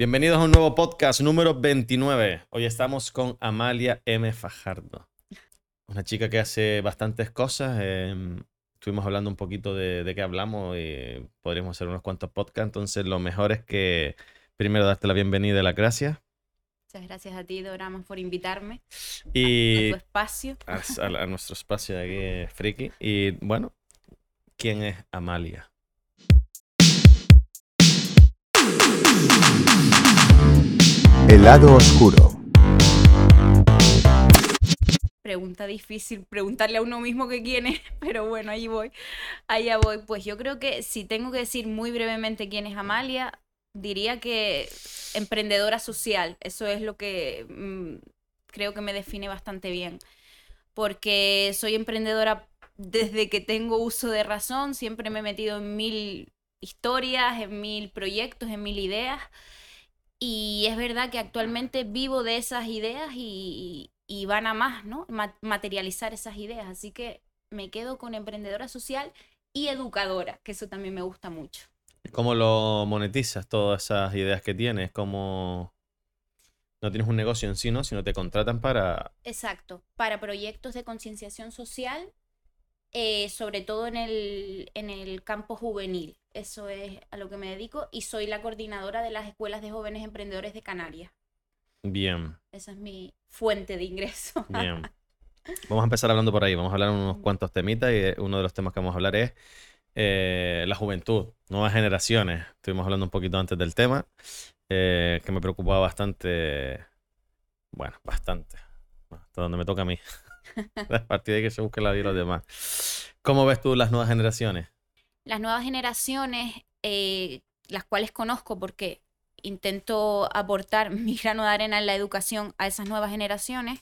Bienvenidos a un nuevo podcast número 29. Hoy estamos con Amalia M. Fajardo, una chica que hace bastantes cosas. em, estuvimos hablando un poquito de, de qué hablamos y podríamos hacer unos cuantos podcasts. Entonces, lo mejor es que primero darte la bienvenida y las gracias. Muchas gracias a ti, Doramas, por invitarme a Y tu espacio. a, a- a nuestro espacio de aquí, friki. Y bueno, ¿quién es Amalia? El lado oscuro. Pregunta difícil, preguntarle a uno mismo que quién es, pero bueno, ahí voy. Allá voy. Pues yo creo que si tengo que decir muy brevemente quién es Amalia, diría que emprendedora social. Eso es lo que mm, creo que me define bastante bien. Porque soy emprendedora desde que tengo uso de razón, siempre me he metido en mil historias, en mil proyectos, en mil ideas. Y es verdad que actualmente vivo de esas ideas y, y van a más, ¿no? Ma- materializar esas ideas. Así que me quedo con emprendedora social y educadora, que eso también me gusta mucho. ¿Cómo lo monetizas todas esas ideas que tienes? ¿Cómo no tienes un negocio en sí, ¿no? Sino te contratan para... Exacto, para proyectos de concienciación social, eh, sobre todo en el, en el campo juvenil. Eso es a lo que me dedico y soy la coordinadora de las escuelas de jóvenes emprendedores de Canarias. Bien, Esa es mi fuente de ingreso. bien. Vamos a empezar hablando por ahí. Vamos a hablar unos cuantos temitas y eh, uno de los temas que vamos a hablar es eh, la juventud, nuevas generaciones. Estuvimos hablando un poquito antes del tema, eh, que me preocupaba bastante, bueno, bastante, hasta donde me toca a mí. A partir de que se busque la vida de los demás. ¿Cómo ves tú las nuevas generaciones? Las nuevas generaciones, eh, las cuales conozco porque intento aportar mi grano de arena en la educación a esas nuevas generaciones,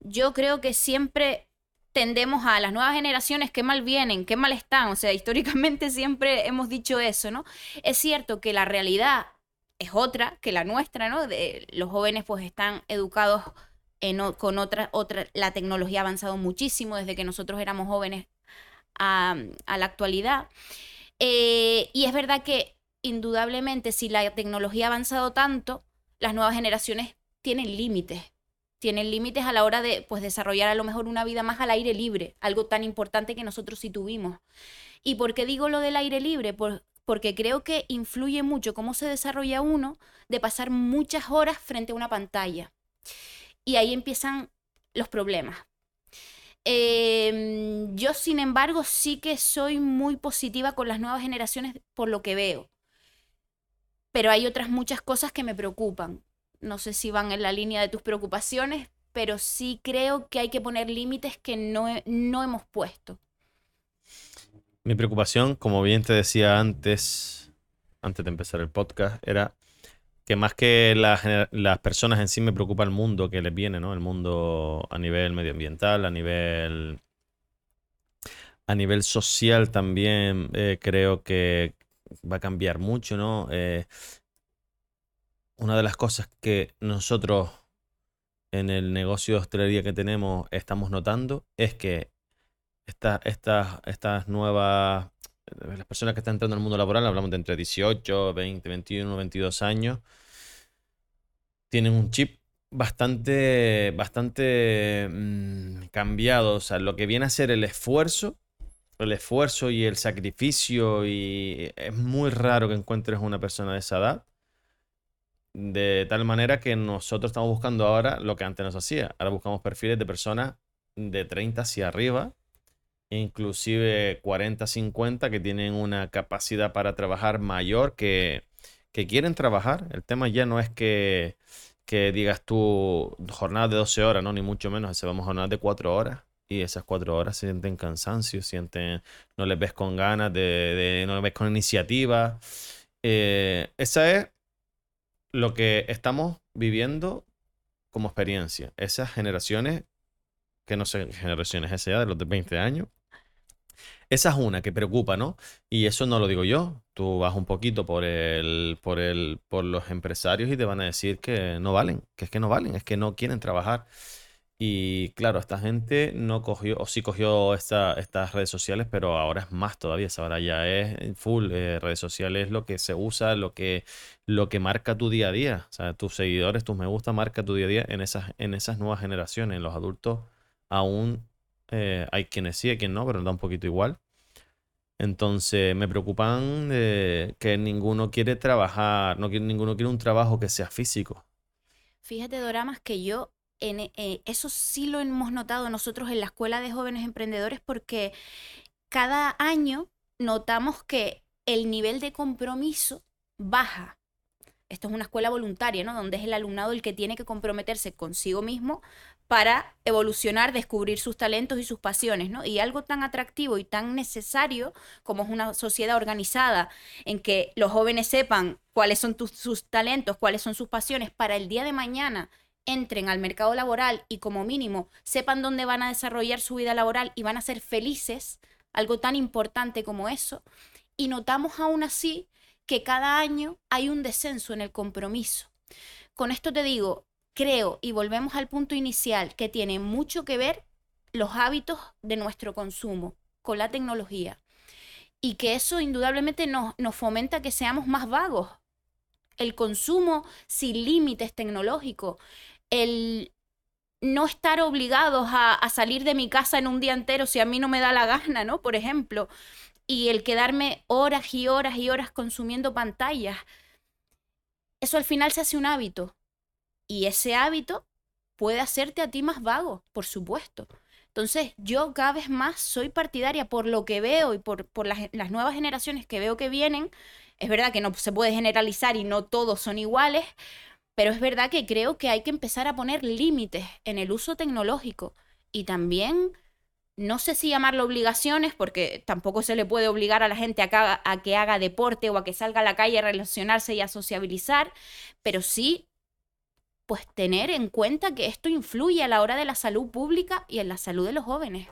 yo creo que siempre tendemos a las nuevas generaciones qué mal vienen, qué mal están, o sea, históricamente siempre hemos dicho eso, ¿no? Es cierto que la realidad es otra que la nuestra, ¿no? De, los jóvenes pues están educados en con otra, otra, la tecnología ha avanzado muchísimo desde que nosotros éramos jóvenes a, la actualidad. Eh, y es verdad que indudablemente si la tecnología ha avanzado tanto, las nuevas generaciones tienen límites. Tienen límites a la hora de pues, desarrollar a lo mejor una vida más al aire libre, algo tan importante que nosotros sí tuvimos. ¿Y por qué digo lo del aire libre? Por- porque creo que influye mucho cómo se desarrolla uno de pasar muchas horas frente a una pantalla. Y ahí empiezan los problemas. Em, yo, sin embargo, sí que soy muy positiva con las nuevas generaciones por lo que veo. Pero hay otras muchas cosas que me preocupan. No sé si van en la línea de tus preocupaciones, pero sí creo que hay que poner límites que no, no hemos puesto. Mi preocupación, como bien te decía antes, antes de empezar el podcast, era que más que las personas en sí me preocupa el mundo que les viene, ¿no? El mundo a nivel medioambiental, a nivel, a nivel social también eh, creo que va a cambiar mucho, ¿no? Eh, una de las cosas que nosotros en el negocio de hostelería que tenemos estamos notando es que esta- estas, estas nuevas, las personas que están entrando al mundo laboral, hablamos de entre 18, 20, 21, 22 años, tienen un chip bastante, bastante mm, cambiado. O sea, lo que viene a ser el esfuerzo, el esfuerzo y el sacrificio, y es muy raro que encuentres una persona de esa edad. De tal manera que nosotros estamos buscando ahora lo que antes nos hacía. Ahora buscamos perfiles de personas de 30 hacia arriba, inclusive 40, 50, que tienen una capacidad para trabajar mayor, que, que quieren trabajar. El tema ya no es que, que digas tú jornada de 12 horas, no, ni mucho menos. Se vamos a jornadas de 4 horas. Y esas 4 horas sienten cansancio, sienten, no les ves con ganas, de- no les ves con iniciativa. Eh, esa es lo que estamos viviendo como experiencia. Esas generaciones, que no sé, generaciones ya de los de 20 años. Esa es una que preocupa, ¿no? Y eso no lo digo yo. Tú vas un poquito por el, por el, por los empresarios y te van a decir que no valen, que es que no valen, es que no quieren trabajar. Y claro, esta gente no cogió, o sí cogió esta- estas redes sociales, pero ahora es más todavía. Ahora ya es full. eh, redes sociales es lo que se usa, lo que, lo que marca tu día a día. O sea, tus seguidores, tus me gusta, marca tu día a día en esas, en esas nuevas generaciones. En los adultos aún eh, hay quienes sí, hay quienes no, pero da un poquito igual. Entonces me preocupan eh, que ninguno quiere trabajar, no quiere, ninguno quiere un trabajo que sea físico. Fíjate, Doramas, que yo en eh, eso sí lo hemos notado nosotros en la Escuela de Jóvenes Emprendedores porque cada año notamos que el nivel de compromiso baja. Esto es una escuela voluntaria, ¿no? Donde es el alumnado el que tiene que comprometerse consigo mismo para evolucionar, descubrir sus talentos y sus pasiones, ¿no? Y algo tan atractivo y tan necesario como es una sociedad organizada en que los jóvenes sepan cuáles son sus talentos, cuáles son sus pasiones para el día de mañana entren al mercado laboral y como mínimo sepan dónde van a desarrollar su vida laboral y van a ser felices, algo tan importante como eso. Y notamos aún así que cada año hay un descenso en el compromiso. Con esto te digo, creo, y volvemos al punto inicial, que tiene mucho que ver los hábitos de nuestro consumo con la tecnología. Y que eso indudablemente nos, nos fomenta que seamos más vagos. El consumo sin límites tecnológicos, el no estar obligados a, a salir de mi casa en un día entero si a mí no me da la gana, ¿no? Por ejemplo, y el quedarme horas y horas y horas consumiendo pantallas. Eso al final se hace un hábito. Y ese hábito puede hacerte a ti más vago, por supuesto. Entonces, yo cada vez más soy partidaria por lo que veo y por, por las, las nuevas generaciones que veo que vienen. Es verdad que no se puede generalizar y no todos son iguales, pero es verdad que creo que hay que empezar a poner límites en el uso tecnológico y también, no sé si llamarlo obligaciones, porque tampoco se le puede obligar a la gente a a que haga deporte o a que salga a la calle a relacionarse y a sociabilizar, pero sí, pues tener en cuenta que esto influye a la hora de la salud pública y en la salud de los jóvenes.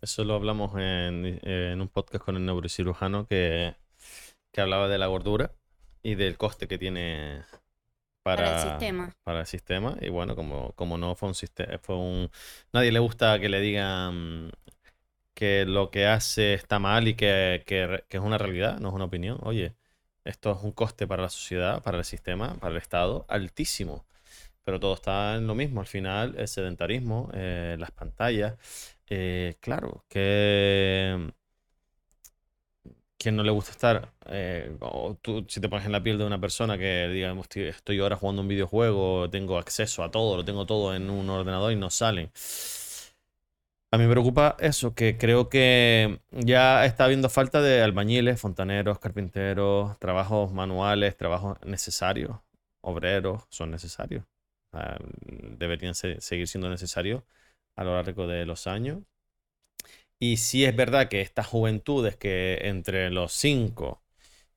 Eso lo hablamos en, en un podcast con el neurocirujano que, que hablaba de la gordura y del coste que tiene para, Para el sistema. para el sistema. Y bueno, como, como no fue un sistema, fue un. Nadie le gusta que le digan que lo que hace está mal y que, que es una realidad, no es una opinión. Oye, esto es un coste para la sociedad, para el sistema, para el Estado, altísimo. Pero todo está en lo mismo. Al final, el sedentarismo, eh, las pantallas. eh, claro, que ¿Quién no le gusta estar? eh, o tú, si te pones en la piel de una persona que diga, estoy, estoy ahora jugando un videojuego, tengo acceso a todo, lo tengo todo en un ordenador y no salen. A mí me preocupa eso, que creo que ya está habiendo falta de albañiles, fontaneros, carpinteros, trabajos manuales, trabajos necesarios, obreros, son necesarios. Deberían se- seguir siendo necesarios a lo largo de los años. Y sí es verdad que estas juventudes que entre los 5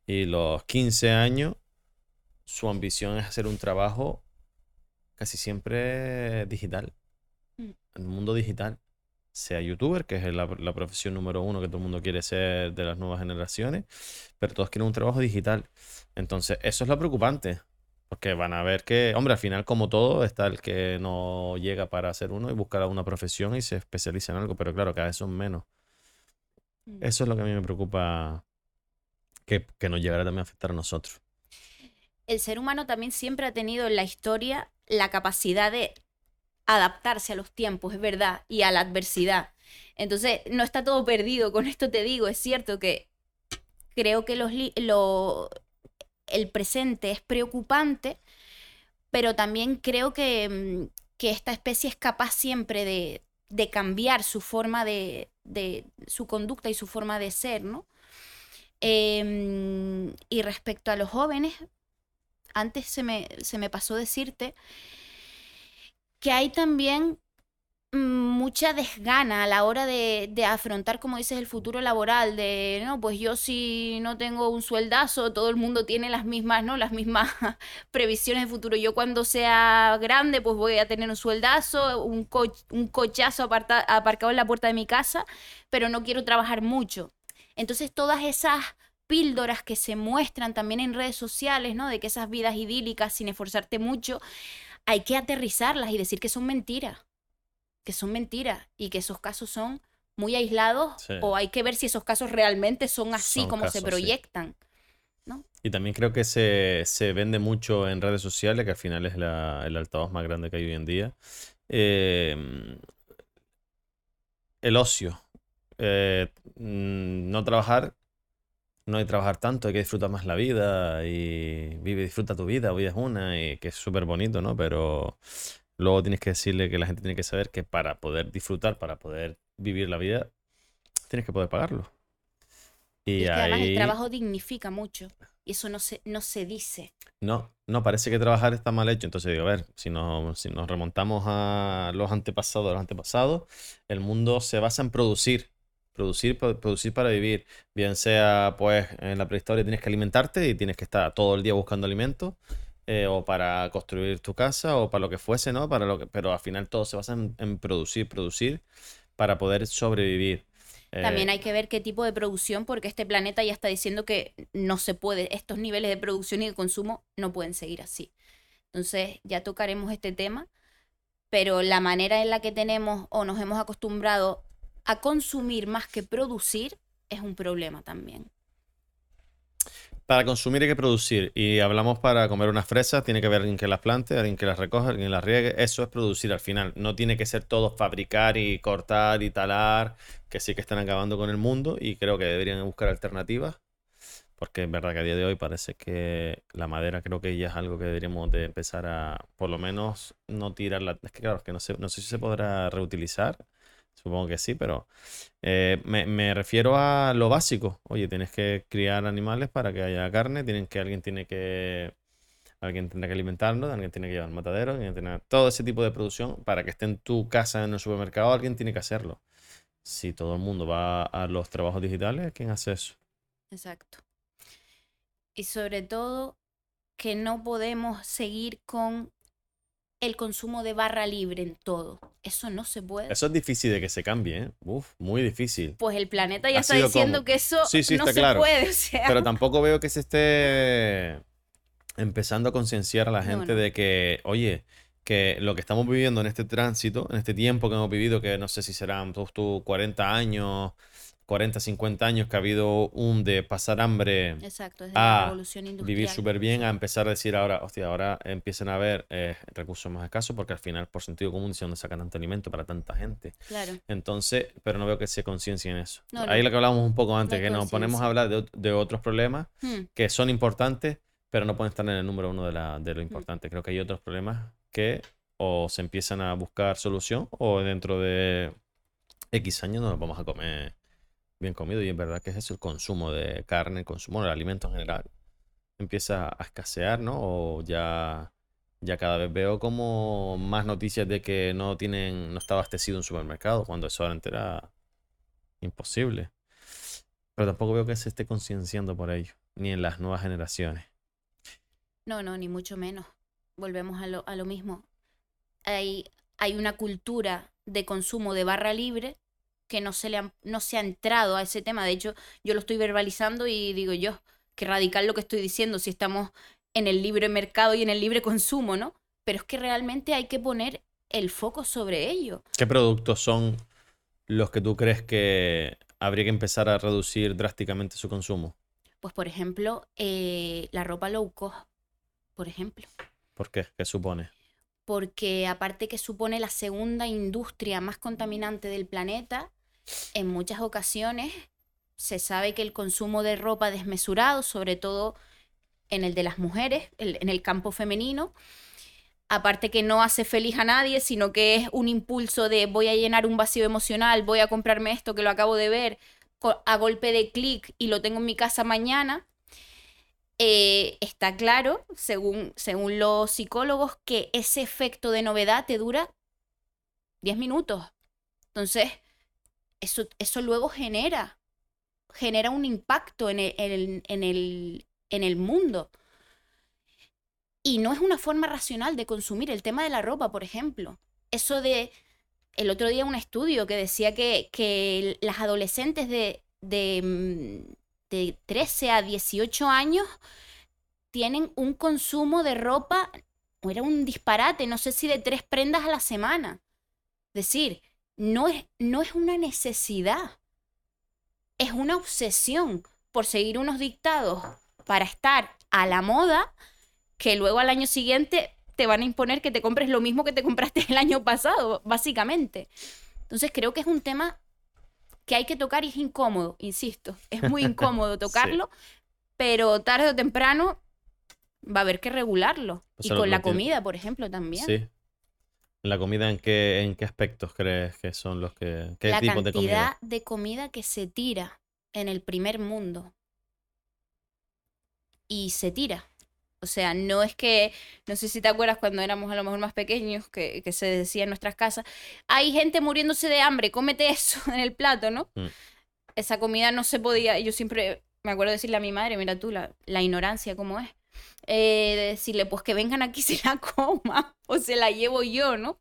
y los 15 años, su ambición es hacer un trabajo casi siempre digital, Mm. en el mundo digital. Sea youtuber, que es la, la profesión número uno que todo el mundo quiere ser de las nuevas generaciones, pero todos quieren un trabajo digital. Entonces, eso es lo preocupante, porque van a ver que, hombre, al final, como todo, está el que no llega para ser uno y busca una profesión y se especializa en algo, pero claro, cada vez son menos. Mm. Eso es lo que a mí me preocupa que, que nos llegará también a afectar a nosotros. el ser humano también siempre ha tenido en la historia la capacidad de adaptarse a los tiempos, es verdad, y a la adversidad. Entonces, no está todo perdido. Con esto te digo, es cierto que creo que los lo- el presente es preocupante, pero también creo que, mm, que esta especie es capaz siempre de, de cambiar su forma de, de- su conducta y su forma de ser, ¿no? Em, y respecto a los jóvenes, antes se me, se me pasó decirte que hay también mm, mucha desgana a la hora de, de afrontar, como dices, el futuro laboral, de, no, pues yo si no tengo un sueldazo, todo el mundo tiene las mismas, ¿no? Las mismas previsiones de futuro. Yo cuando sea grande, pues voy a tener un sueldazo, un, un cochazo aparta- aparcado en la puerta de mi casa, pero no quiero trabajar mucho. Entonces todas esas píldoras que se muestran también en redes sociales, ¿no? De que esas vidas idílicas sin esforzarte mucho, hay que aterrizarlas y decir que son mentiras, que son mentiras y que esos casos son muy aislados Sí. o hay que ver si esos casos realmente son así Son como casos, se sí. proyectan. Y también creo que se, se vende mucho en redes sociales, que al final es la- el altavoz más grande que hay hoy en día. Eh, el ocio. Eh, no trabajar, no hay que trabajar tanto, hay que disfrutar más la vida y vive, disfruta tu vida, hoy es una, y que es súper bonito, ¿no? Pero luego tienes que decirle que la gente tiene que saber que para poder disfrutar, para poder vivir la vida, tienes que poder pagarlo. Y, Y es que además el trabajo dignifica mucho y eso no se, no se dice. No, no, parece que trabajar está mal hecho. Entonces digo, a ver, si nos, si nos remontamos a los antepasados, a los antepasados, el mundo se basa en producir. Producir, pro- producir para vivir. Bien sea, pues, en la prehistoria tienes que alimentarte y tienes que estar todo el día buscando alimentos. eh, o para construir tu casa, o para lo que fuese, ¿no? Para lo que, pero al final todo se basa en, en producir, producir para poder sobrevivir. También Eh, hay que ver qué tipo de producción, porque este planeta ya está diciendo que no se puede, estos niveles de producción y de consumo no pueden seguir así. Entonces ya tocaremos este tema, pero la manera en la que tenemos o nos hemos acostumbrado a consumir más que producir es un problema también. Para consumir hay que producir. Y hablamos para comer unas fresas, tiene que haber alguien que las plante, alguien que las recoja, alguien que las riegue. Eso es producir al final. No tiene que ser todo fabricar y cortar y talar, que sí que están acabando con el mundo y creo que deberían buscar alternativas. Porque es verdad que a día de hoy parece que la madera creo que ya es algo que deberíamos de empezar a, por lo menos, no tirarla. Es que claro, es que no sé, no sé si se podrá reutilizar. Supongo que sí, pero eh, me, refiero a lo básico. Oye, tienes que criar animales para que haya carne, tienen que, alguien tiene que, alguien tendrá que alimentarlos, alguien tiene que llevar al matadero, alguien tiene todo ese tipo de producción para que esté en tu casa, en el supermercado, alguien tiene que hacerlo. Si todo el mundo va a los trabajos digitales, ¿quién hace eso? Exacto. Y sobre todo que no podemos seguir con el consumo de barra libre en todo. Eso no se puede. Eso es difícil de que se cambie, ¿eh? Uf, muy difícil. Pues el planeta ya Ha está diciendo como- que eso Sí, sí, no está se claro. puede. O sea, Pero tampoco veo que se esté empezando a concienciar a la gente no. de que, oye, que lo que estamos viviendo en este tránsito, en este tiempo que hemos vivido, que no sé si serán tú 40 años, 40, 50 años que ha habido un de pasar hambre, Exacto, a vivir súper bien, a empezar a decir ahora, hostia, ahora empiezan a haber eh, recursos más escasos, porque al final, por sentido común, dice dónde sacan tanto alimento para tanta gente. Claro. Entonces, pero no veo que se conciencien eso. No, Ahí no. lo que hablábamos un poco antes, que nos ponemos a hablar de, de otros problemas Hmm, que son importantes, pero no pueden estar en el número uno de, la, de lo importante. Creo que hay otros problemas que o se empiezan a buscar solución o dentro de X años no nos vamos a comer bien comido. Y es verdad que es eso, el consumo de carne, el consumo de alimentos en general, empieza a escasear, ¿no? O ya, ya cada vez veo como más noticias de que no tienen, no está abastecido un supermercado, cuando eso antes era imposible. Pero tampoco veo que se esté concienciando por ello, ni en las nuevas generaciones. No, no, ni mucho menos. Volvemos a lo, a lo mismo. Hay, hay una cultura de consumo de barra libre que no se, le han- no se ha entrado a ese tema. De hecho, yo lo estoy verbalizando y digo yo, que radical lo que estoy diciendo si estamos en el libre mercado y en el libre consumo, ¿no? Pero es que realmente hay que poner el foco sobre ello. ¿Qué productos son los que tú crees que habría que empezar a reducir drásticamente su consumo? Pues, por ejemplo, eh, la ropa low cost, por ejemplo. ¿Por qué? ¿Qué supone? porque aparte que supone la segunda industria más contaminante del planeta, en muchas ocasiones se sabe que el consumo de ropa desmesurado, sobre todo en el de las mujeres, en el campo femenino, aparte que no hace feliz a nadie, sino que es un impulso de voy a llenar un vacío emocional, voy a comprarme esto que lo acabo de ver a golpe de clic y lo tengo en mi casa mañana, eh, está claro, según, según los psicólogos, que ese efecto de novedad te dura 10 minutos. Entonces, eso, luego genera, genera un impacto en el, en el- en el- en el mundo. Y no es una forma racional de consumir el tema de la ropa, por ejemplo. Eso de, el otro día un estudio que decía que, que las adolescentes de, de, mm, de 13 a 18 años tienen un consumo de ropa era un disparate, no sé si de tres prendas a la semana. Es decir, no es, no es una necesidad, es una obsesión por seguir unos dictados para estar a la moda que luego al año siguiente te van a imponer que te compres lo mismo que te compraste el año pasado, básicamente. Entonces creo que es un tema que hay que tocar y es incómodo, insisto, es muy incómodo tocarlo, pero tarde o temprano va a haber que regularlo. Pues y con la comida, por ejemplo, también. Sí. ¿La comida en qué, en qué aspectos crees que son los que... ¿Qué la tipos de cantidad comida? de comida que se tira en el primer mundo. Y se tira. O sea, no es que, no sé si te acuerdas cuando éramos a lo mejor más pequeños, que, que se decía en nuestras casas, hay gente muriéndose de hambre, cómete eso en el plato, ¿no? Mm. Esa comida no se podía, yo siempre me acuerdo decirle a mi madre, mira tú, la, la ignorancia como es, eh, de decirle, pues que vengan aquí se la coma, o se la llevo yo, ¿no?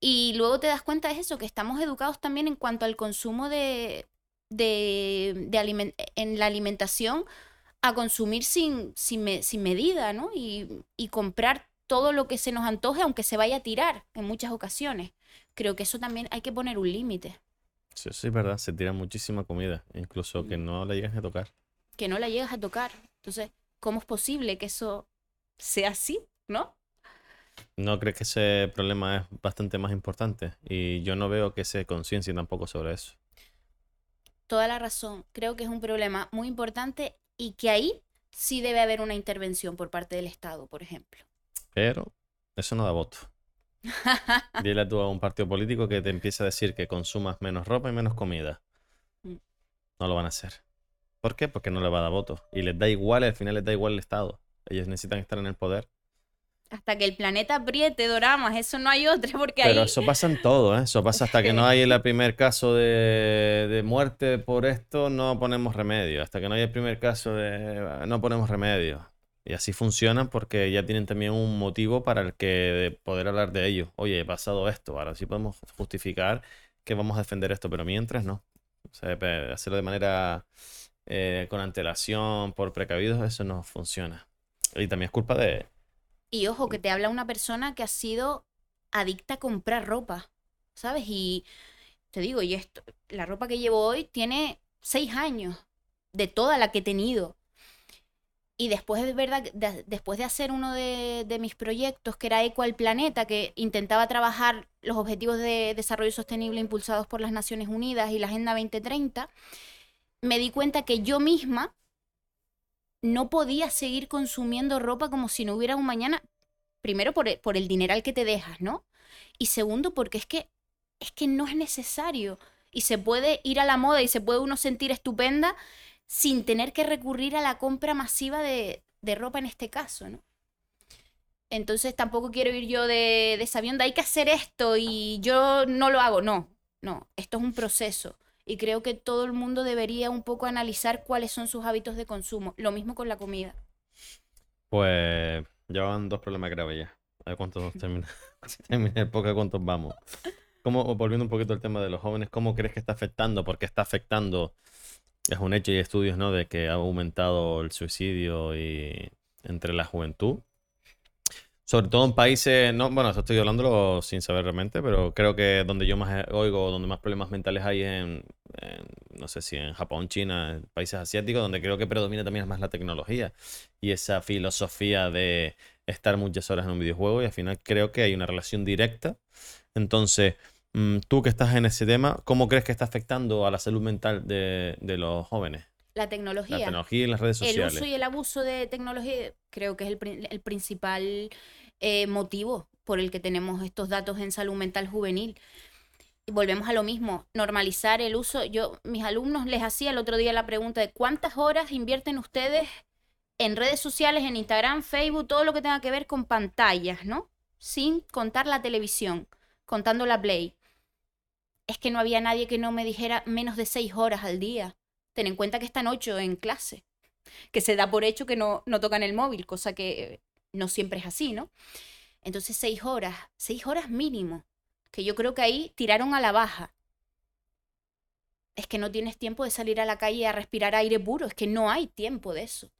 Y luego te das cuenta de eso, que estamos educados también en cuanto al consumo de, de, de en la alimentación a consumir sin, sin, me- sin medida, ¿no? Y, y comprar todo lo que se nos antoje, aunque se vaya a tirar en muchas ocasiones. Creo que eso también hay que poner un límite, Sí, sí, es verdad. Se tira muchísima comida. Incluso que no la llegas a tocar. que no la llegas a tocar. Entonces, ¿cómo es posible que eso sea así, no? ¿No crees que ese problema es bastante más importante? Y yo no veo que se conciencien tampoco sobre eso. Toda la razón. Creo que es un problema muy importante y que ahí sí debe haber una intervención por parte del Estado, por ejemplo. Pero eso no da voto. Dile tú a un partido político que te empiece a decir que consumas menos ropa y menos comida. Mm. No lo van a hacer. ¿Por qué? Porque no le va a dar voto. Y les da igual, al final les da igual el Estado. Ellos necesitan estar en el poder. Hasta que el planeta apriete, Doramas, eso no hay otra, porque Pero ahí... eso pasa en todo, ¿eh? Eso pasa hasta que no hay el primer caso de, de muerte por esto, no ponemos remedio. Hasta que no hay el primer caso de... no ponemos remedio. Y así funcionan porque ya tienen también un motivo para el que de poder hablar de ello. Oye, he pasado esto, ahora sí podemos justificar que vamos a defender esto, pero mientras no. O sea, hacerlo de manera eh, con antelación, por precavidos, eso no funciona. Y también es culpa de... Y ojo, que te habla una persona que ha sido adicta a comprar ropa, ¿sabes? Y te digo, y esto, la ropa que llevo hoy tiene seis años de toda la que he tenido. Y después es verdad, de- después de hacer uno de, de mis proyectos, que era Eco al Planeta, que intentaba trabajar los objetivos de desarrollo sostenible impulsados por las Naciones Unidas y la Agenda 2030, me di cuenta que yo misma no podía seguir consumiendo ropa como si no hubiera un mañana. Primero por el, por el dineral que te dejas, ¿no? Y segundo porque es que es que no es necesario y se puede ir a la moda y se puede uno sentir estupenda sin tener que recurrir a la compra masiva de, de ropa en este caso, ¿no? Entonces tampoco quiero ir yo de, de sabionda, hay que hacer esto y yo no lo hago. No, no, esto es un proceso. Y creo que todo el mundo debería un poco analizar cuáles son sus hábitos de consumo. Lo mismo con la comida. Pues ya van dos problemas graves ya. A ver cuántos termina, el podcast, cuántos vamos. ¿Cómo, volviendo un poquito al tema de los jóvenes, ¿cómo crees que está afectando? Porque está afectando, es un hecho y hay estudios, ¿no? De que ha aumentado el suicidio y entre la juventud. Sobre todo en países, no, bueno, esto estoy hablándolo sin saber realmente, pero creo que donde yo más oigo, donde más problemas mentales hay en, no sé si en Japón, China, en países asiáticos, donde creo que predomina también más la tecnología y esa filosofía de estar muchas horas en un videojuego y al final creo que hay una relación directa. Entonces, mm, tú que estás en ese tema, ¿cómo crees que está afectando a la salud mental de los jóvenes? La La tecnología. tecnología y las redes El sociales. uso y el abuso de tecnología creo que es el, el principal eh, motivo por el que tenemos estos datos en salud mental juvenil. Y volvemos a lo mismo, normalizar el uso. Yo, mis alumnos les hacía el otro día la pregunta de cuántas horas invierten ustedes en redes sociales, en Instagram, Facebook, todo lo que tenga que ver con pantallas, ¿no? Sin contar la televisión, contando la Play. Es que no había nadie que no me dijera menos de seis horas al día. Ten en cuenta que están ocho en clase que se da por hecho que no, no tocan el móvil, cosa que no siempre es así, ¿no? Entonces, seis horas, seis horas mínimo, que yo creo que ahí tiraron a la baja. Es que no tienes tiempo de salir a la calle a respirar aire puro, es que no hay tiempo de eso.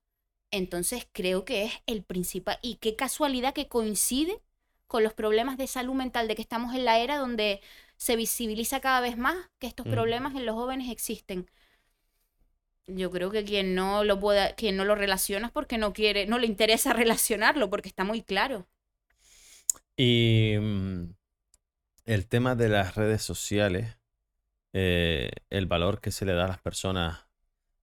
Entonces creo que es el principal. Y qué casualidad que coincide con los problemas de salud mental, de que estamos en la era donde se visibiliza cada vez más que estos problemas en los jóvenes existen. Yo creo que quien no lo pueda, quien no lo relaciona es porque no quiere, no le interesa relacionarlo, porque está muy claro. Y mm, el tema de las redes sociales, eh, el valor que se le da a las personas,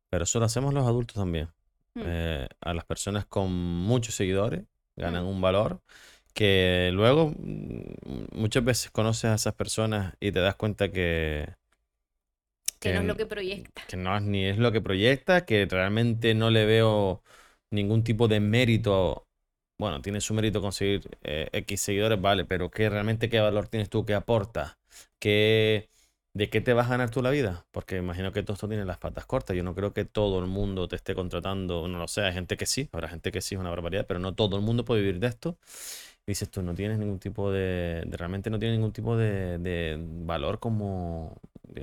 pero eso lo hacemos los adultos también. Mm. Eh, a las personas con muchos seguidores ganan Mm. un valor que luego muchas veces conoces a esas personas y te das cuenta que, Que no es lo que proyecta. que no es ni es lo que proyecta, que realmente no le veo ningún tipo de mérito. Bueno, tiene su mérito conseguir eh, X seguidores, vale, pero ¿qué realmente qué valor tienes tú, qué aportas? ¿Qué, ¿De qué te vas a ganar tú la vida? Porque imagino que todo esto tiene las patas cortas. Yo no creo que todo el mundo te esté contratando, no lo sé, hay gente que sí, habrá gente que sí es una barbaridad, pero no todo el mundo puede vivir de esto. Y dices tú, no tienes ningún tipo de, de- realmente no tienes ningún tipo de, de valor como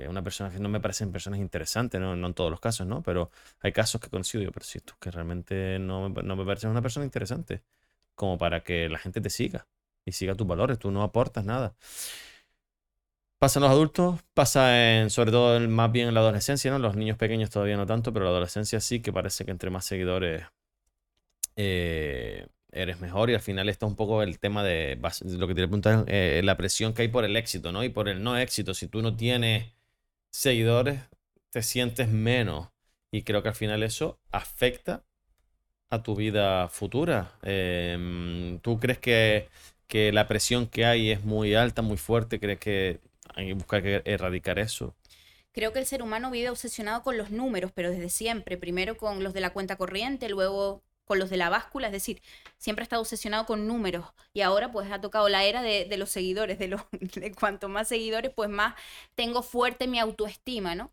una persona que no me parecen personas interesantes, ¿no? No en todos los casos, ¿no? Pero hay casos que yo, pero si tú que realmente no me, no me pareces una persona interesante, como para que la gente te siga y siga tus valores, tú no aportas nada. Pasa en los adultos, pasa sobre todo más bien en la adolescencia, ¿no? Los niños pequeños todavía no tanto, pero la adolescencia sí, que parece que entre más seguidores eh, eres mejor y al final está un poco el tema de, lo que te preguntar, eh, la presión que hay por el éxito, ¿no? Y por el no éxito. Si tú no tienes seguidores, te sientes menos. Y creo que al final eso afecta a tu vida futura. Em, ¿tú crees que, que la presión que hay es muy alta, muy fuerte? ¿Crees que hay que buscar erradicar eso? Creo que el ser humano vive obsesionado con los números, pero desde siempre. Primero con los de la cuenta corriente, luego con los de la báscula. Es decir, siempre ha estado obsesionado con números. Y ahora pues ha tocado la era de, los seguidores. De, los, de cuanto más seguidores, pues más tengo fuerte mi autoestima, ¿no?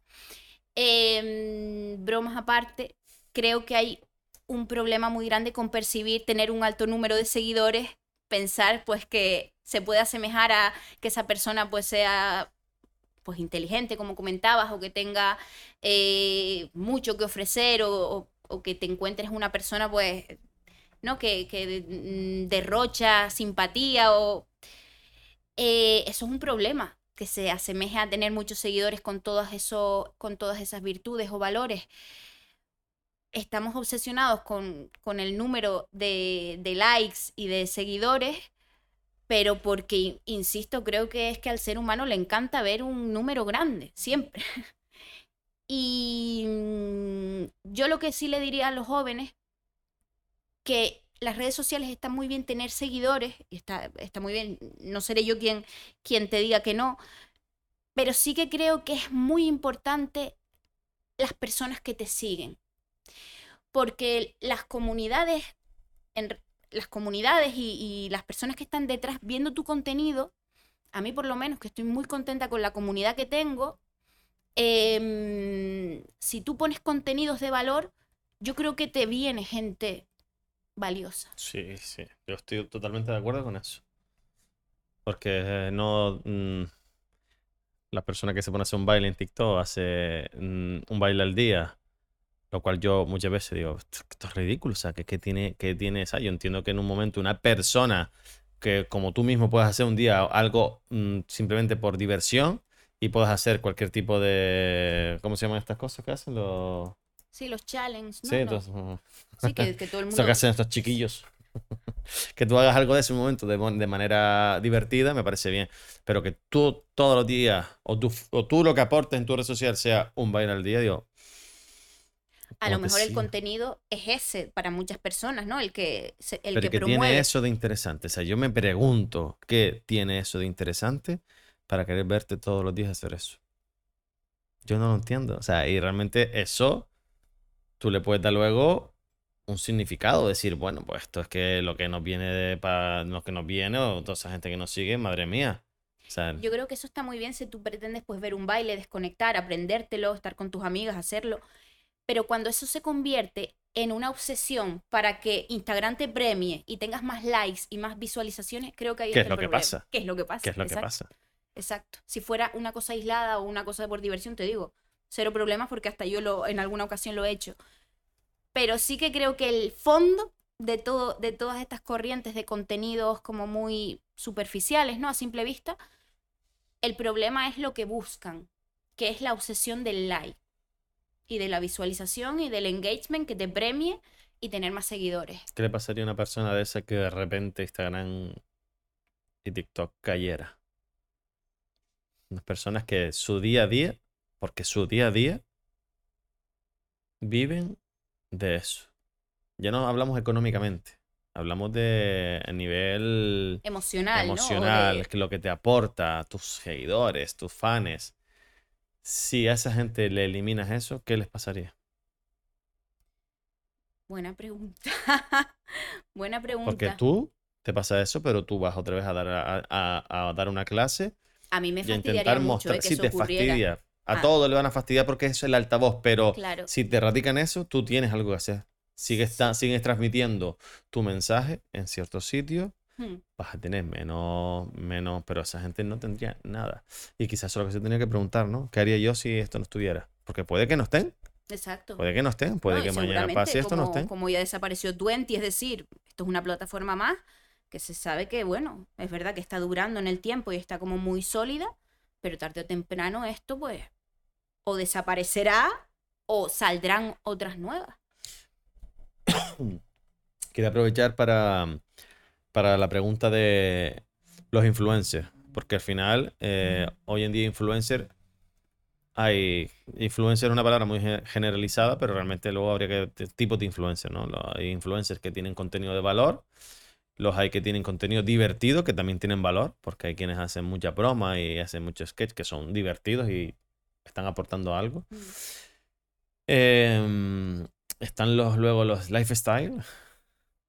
Em, bromas aparte, creo que hay un problema muy grande con percibir tener un alto número de seguidores, pensar pues que se puede asemejar a que esa persona pues sea pues inteligente, como comentabas, o que tenga eh, mucho que ofrecer, o- o que te encuentres una persona, pues, ¿no? Que, mm, derrocha simpatía, o... eh, eso es un problema, que se asemeje a tener muchos seguidores con, todas eso, con todas esas virtudes o valores. Estamos obsesionados con, con el número de likes y de seguidores, pero porque, insisto, creo que es que al ser humano le encanta ver un número grande, siempre. Y mm, yo lo que sí le diría a los jóvenes, que las redes sociales están muy bien tener seguidores, y está, está muy bien, no seré yo quien, quien te diga que no, pero sí que creo que es muy importante las personas que te siguen, porque las comunidades, en, las comunidades y, y las personas que están detrás viendo tu contenido, a mí por lo menos que estoy muy contenta con la comunidad que tengo, em, si tú pones contenidos de valor, yo creo que te viene gente valiosa. Sí, sí, yo estoy totalmente de acuerdo con eso. Porque eh, no... mm, la persona que se pone a hacer un baile en TikTok hace mm, un baile al día, lo cual yo muchas veces digo, esto, es ridículo, o sea, ¿qué, qué tiene, qué tiene esa? Yo entiendo que en un momento una persona que como tú mismo puedes hacer un día algo mm, simplemente por diversión y puedes hacer cualquier tipo de... ¿Cómo se llaman estas cosas que hacen? Los... Sí, los challenges, ¿no? Sí, entonces... sí, que, que todo el eso mundo... que hacen estos chiquillos. que tú hagas algo de ese momento de, de manera divertida, me parece bien. Pero que tú todos los días, o tú, o tú lo que aportes en tu red social sea un baile al día, digo. A ¿cómo lo mejor el contenido es ese para muchas personas, ¿no? El que, el Pero que que promueve. tiene eso de interesante. O sea, yo me pregunto qué tiene eso de interesante para querer verte todos los días hacer eso. Yo no lo entiendo. O sea, y realmente eso tú le puedes dar luego un significado, decir, bueno, pues esto es que lo que nos viene de para lo que nos viene o toda esa gente que nos sigue, madre mía. O sea, Yo creo que eso está muy bien si tú pretendes pues ver un baile, desconectar, aprendértelo, estar con tus amigas, hacerlo. Pero cuando eso se convierte en una obsesión para que Instagram te premie y tengas más likes y más visualizaciones, creo que ahí ¿Qué está es lo que pasa? ¿Qué es lo que pasa? ¿qué es lo que pasa? Exacto. Si fuera una cosa aislada o una cosa por diversión, te digo, cero problemas porque hasta yo lo, en alguna ocasión lo he hecho. Pero sí que creo que el fondo de, todo, de todas estas corrientes de contenidos como muy superficiales, ¿no? A simple vista, el problema es lo que buscan, que es la obsesión del like y de la visualización y del engagement que te premie y tener más seguidores. ¿Qué le pasaría a una persona de esa que de repente Instagram y TikTok cayera? Unas personas que su día a día, porque su día a día, viven de eso. Ya no hablamos económicamente, hablamos de a nivel Emocional, emocional, de- que lo que te aporta, tus seguidores, tus fans. Si a esa gente le eliminas eso, ¿qué les pasaría? Buena pregunta. Buena pregunta. Porque tú te pasa eso, pero tú vas otra vez a dar, a, a- a dar una clase a mí me fastidiaría mucho eh, que si eso te ocurriera. fastidia. A Ah. todos le van a fastidiar porque es el altavoz, pero Claro. si te radican eso, tú tienes algo que hacer. Sigues, sigues transmitiendo tu mensaje en ciertos sitios, Hmm. vas a tener menos, menos, pero esa gente no tendría nada. Y quizás eso es lo que se tenía que preguntar, ¿no? ¿Qué haría yo si esto no estuviera? Porque puede que no estén, Exacto. puede que no estén, puede No, que mañana pase esto no como, estén. como ya desapareció Twenty, es decir, esto es una plataforma más que se sabe que, bueno, es verdad que está durando en el tiempo y está como muy sólida, pero tarde o temprano esto, pues, o desaparecerá o saldrán otras nuevas. Quería aprovechar para, para la pregunta de los influencers, porque al final, eh, hoy en día influencer, hay, influencer es una palabra muy ge- generalizada, pero realmente luego habría que, tipos de influencer, ¿no? Hay influencers que tienen contenido de valor, los hay que tienen contenido divertido, que también tienen valor, porque hay quienes hacen mucha broma y hacen muchos sketch que son divertidos y están aportando algo. Mm. Em, están los, luego los lifestyle.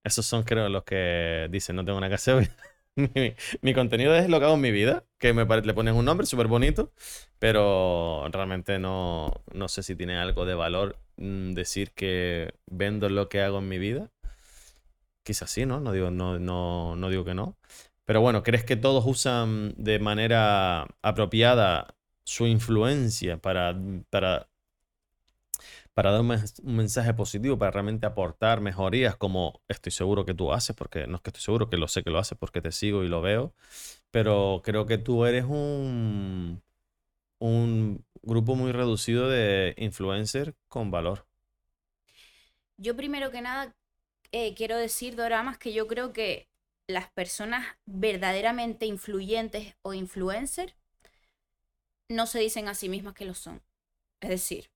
Esos son, creo, los que dicen no tengo nada que hacer. hoy". mi, mi contenido es lo que hago en mi vida, que me parece, le ponen un nombre súper bonito, pero realmente no, no sé si tiene algo de valor mm, decir que vendo lo que hago en mi vida. Quizás sí, ¿no? No digo, no, no, no digo que no. Pero bueno, ¿crees que todos usan de manera apropiada su influencia para, para para dar un, mens- un mensaje positivo, para realmente aportar mejorías, como estoy seguro que tú haces, porque no es que estoy seguro, que lo sé que lo haces porque te sigo y lo veo, pero creo que tú eres un, un grupo muy reducido de influencers con valor. Yo primero que nada eh, quiero decir, Doramas, que yo creo que las personas verdaderamente influyentes o influencers no se dicen a sí mismas que lo son. Es decir,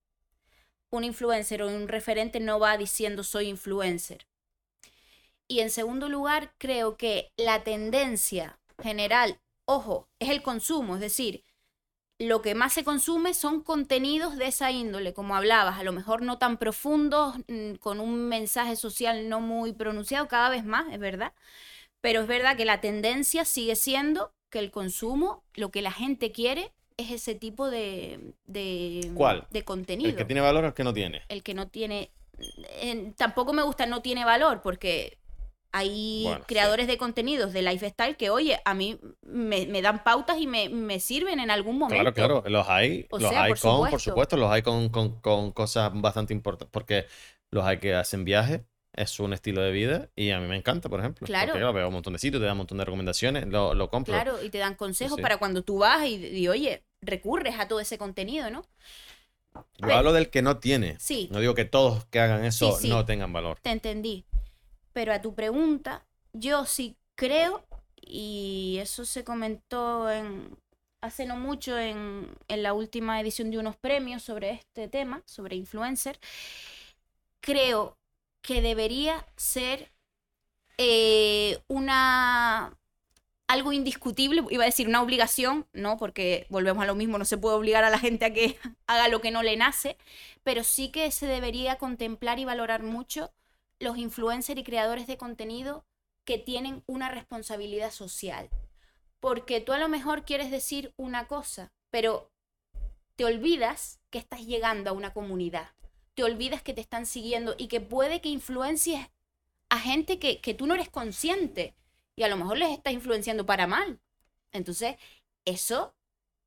un influencer o un referente no va diciendo soy influencer. Y en segundo lugar, creo que la tendencia general, ojo, es el consumo, es decir, lo que más se consume son contenidos de esa índole, como hablabas, a lo mejor no tan profundos, mm, con un mensaje social no muy pronunciado, cada vez más, es verdad. Pero es verdad que la tendencia sigue siendo que el consumo, lo que la gente quiere, es ese tipo de, de, ¿Cuál? de contenido. El que tiene valor o el que no tiene. El que no tiene... en- tampoco me gusta no tiene valor, porque hay Bueno, sí. creadores de contenidos de lifestyle que, oye, a mí me, me dan pautas y me, me sirven en algún momento. Claro, claro, los hay, O los sea, hay por con, por supuesto. los hay con, con- con cosas bastante importantes, porque los hay que hacen viajes, es un estilo de vida y a mí me encanta, por ejemplo. Claro. Porque, veo un montón de sitios, te da un montón de recomendaciones, lo, lo compro. Claro, y te dan consejos sí. para cuando tú vas y, y, oye, recurres a todo ese contenido, ¿no? Yo hablo del que no tiene. Sí. No digo que todos que hagan eso Sí, sí. no tengan valor. Te entendí. Pero a tu pregunta, yo sí creo, y eso se comentó en, hace no mucho en, en la última edición de unos premios sobre este tema, sobre influencer, creo que debería ser eh, una algo indiscutible, iba a decir una obligación, ¿no? Porque volvemos a lo mismo, no se puede obligar a la gente a que haga lo que no le nace, pero sí que se debería contemplar y valorar mucho los influencers y creadores de contenido que tienen una responsabilidad social. Porque tú a lo mejor quieres decir una cosa, pero te olvidas que estás llegando a una comunidad. Te olvidas que te están siguiendo y que puede que influencies a gente que, que tú no eres consciente y a lo mejor les estás influenciando para mal. Entonces, eso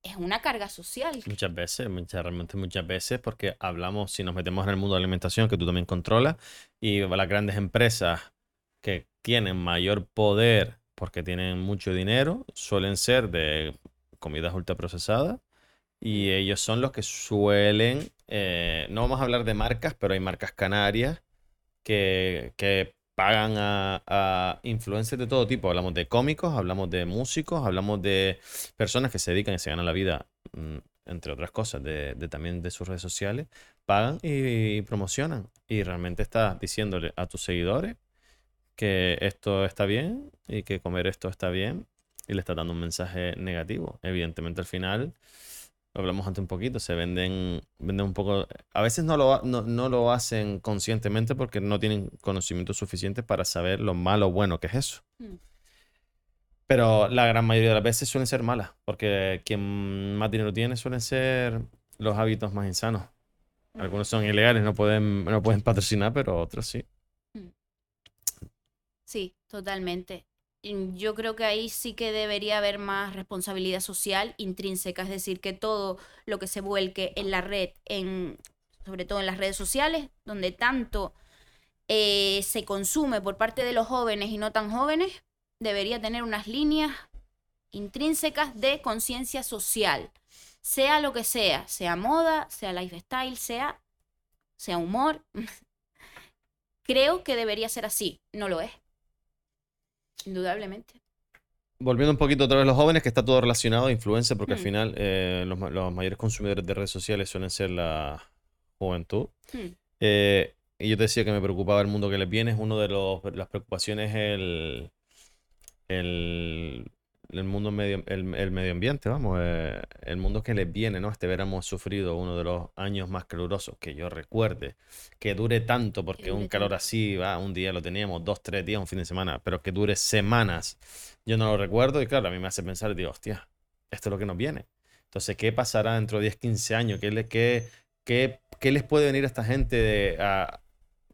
es una carga social. Muchas veces, muchas, realmente muchas veces, porque hablamos, si nos metemos en el mundo de alimentación, que tú también controlas, y las grandes empresas que tienen mayor poder porque tienen mucho dinero, suelen ser de comidas ultraprocesadas, y ellos son los que suelen, eh, no vamos a hablar de marcas, pero hay marcas canarias que, que pagan a, influencers de todo tipo. Hablamos de cómicos, hablamos de músicos, hablamos de personas que se dedican y se ganan la vida, mm, entre otras cosas, de, también de sus redes sociales, pagan y, promocionan. Y realmente estás diciéndole a tus seguidores que esto está bien y que comer esto está bien y le estás dando un mensaje negativo. Evidentemente al final lo hablamos antes un poquito, se venden, venden un poco, a veces no lo, no, no lo hacen conscientemente porque no tienen conocimiento suficiente para saber lo malo o bueno que es eso. Mm. Pero la gran mayoría de las veces suelen ser malas, porque quien más dinero tiene suelen ser los hábitos más insanos. Algunos son ilegales, no pueden, no pueden patrocinar, pero otros sí. Sí, totalmente. Yo creo que ahí sí que debería haber más responsabilidad social intrínseca, es decir, que todo lo que se vuelque en la red, en, sobre todo en las redes sociales, donde tanto eh, se consume por parte de los jóvenes y no tan jóvenes, debería tener unas líneas intrínsecas de conciencia social, sea lo que sea, sea moda, sea lifestyle, sea, sea humor. Creo que debería ser así, no lo es. Indudablemente. Volviendo un poquito otra vez a los jóvenes, que está todo relacionado a influencia, porque al Hmm. final eh, los, ma- los mayores consumidores de redes sociales suelen ser la juventud. Hmm. Eh, y yo te decía que me preocupaba el mundo que les viene. Es uno de los, las preocupaciones el, el, el mundo medio, el, el medio ambiente, vamos, eh, el mundo que les viene, ¿no? Este verano hemos sufrido uno de los años más calurosos que yo recuerde, que dure tanto, porque un calor así, va, un día lo teníamos, dos, tres días, un fin de semana, pero que dure semanas, yo no lo recuerdo y claro, a mí me hace pensar, digo, hostia, esto es lo que nos viene. Entonces, ¿qué pasará dentro de 10, 15 años? ¿Qué, le, qué, qué, qué les puede venir a esta gente de, a-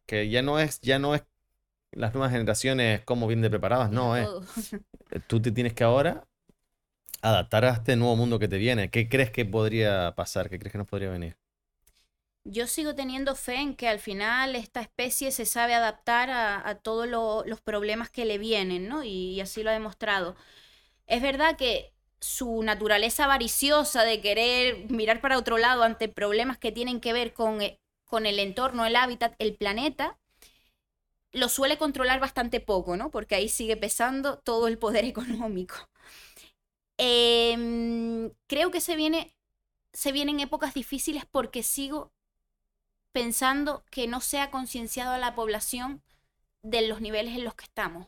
que ya no es, ya no es las nuevas generaciones como bien de preparadas, no, es Todo. tú te tienes que ahora adaptar a este nuevo mundo que te viene. ¿Qué crees que podría pasar? ¿Qué crees que nos podría venir? Yo sigo teniendo fe en que al final esta especie se sabe adaptar a, a todos lo- los problemas que le vienen, ¿no? Y, y así lo ha demostrado. Es verdad que su naturaleza avariciosa de querer mirar para otro lado ante problemas que tienen que ver con, eh, con el entorno, el hábitat, el planeta, lo suele controlar bastante poco, ¿no? Porque ahí sigue pesando todo el poder económico. Em, creo que se viene, se vienen épocas difíciles porque sigo pensando que no se ha concienciado a la población de los niveles en los que estamos.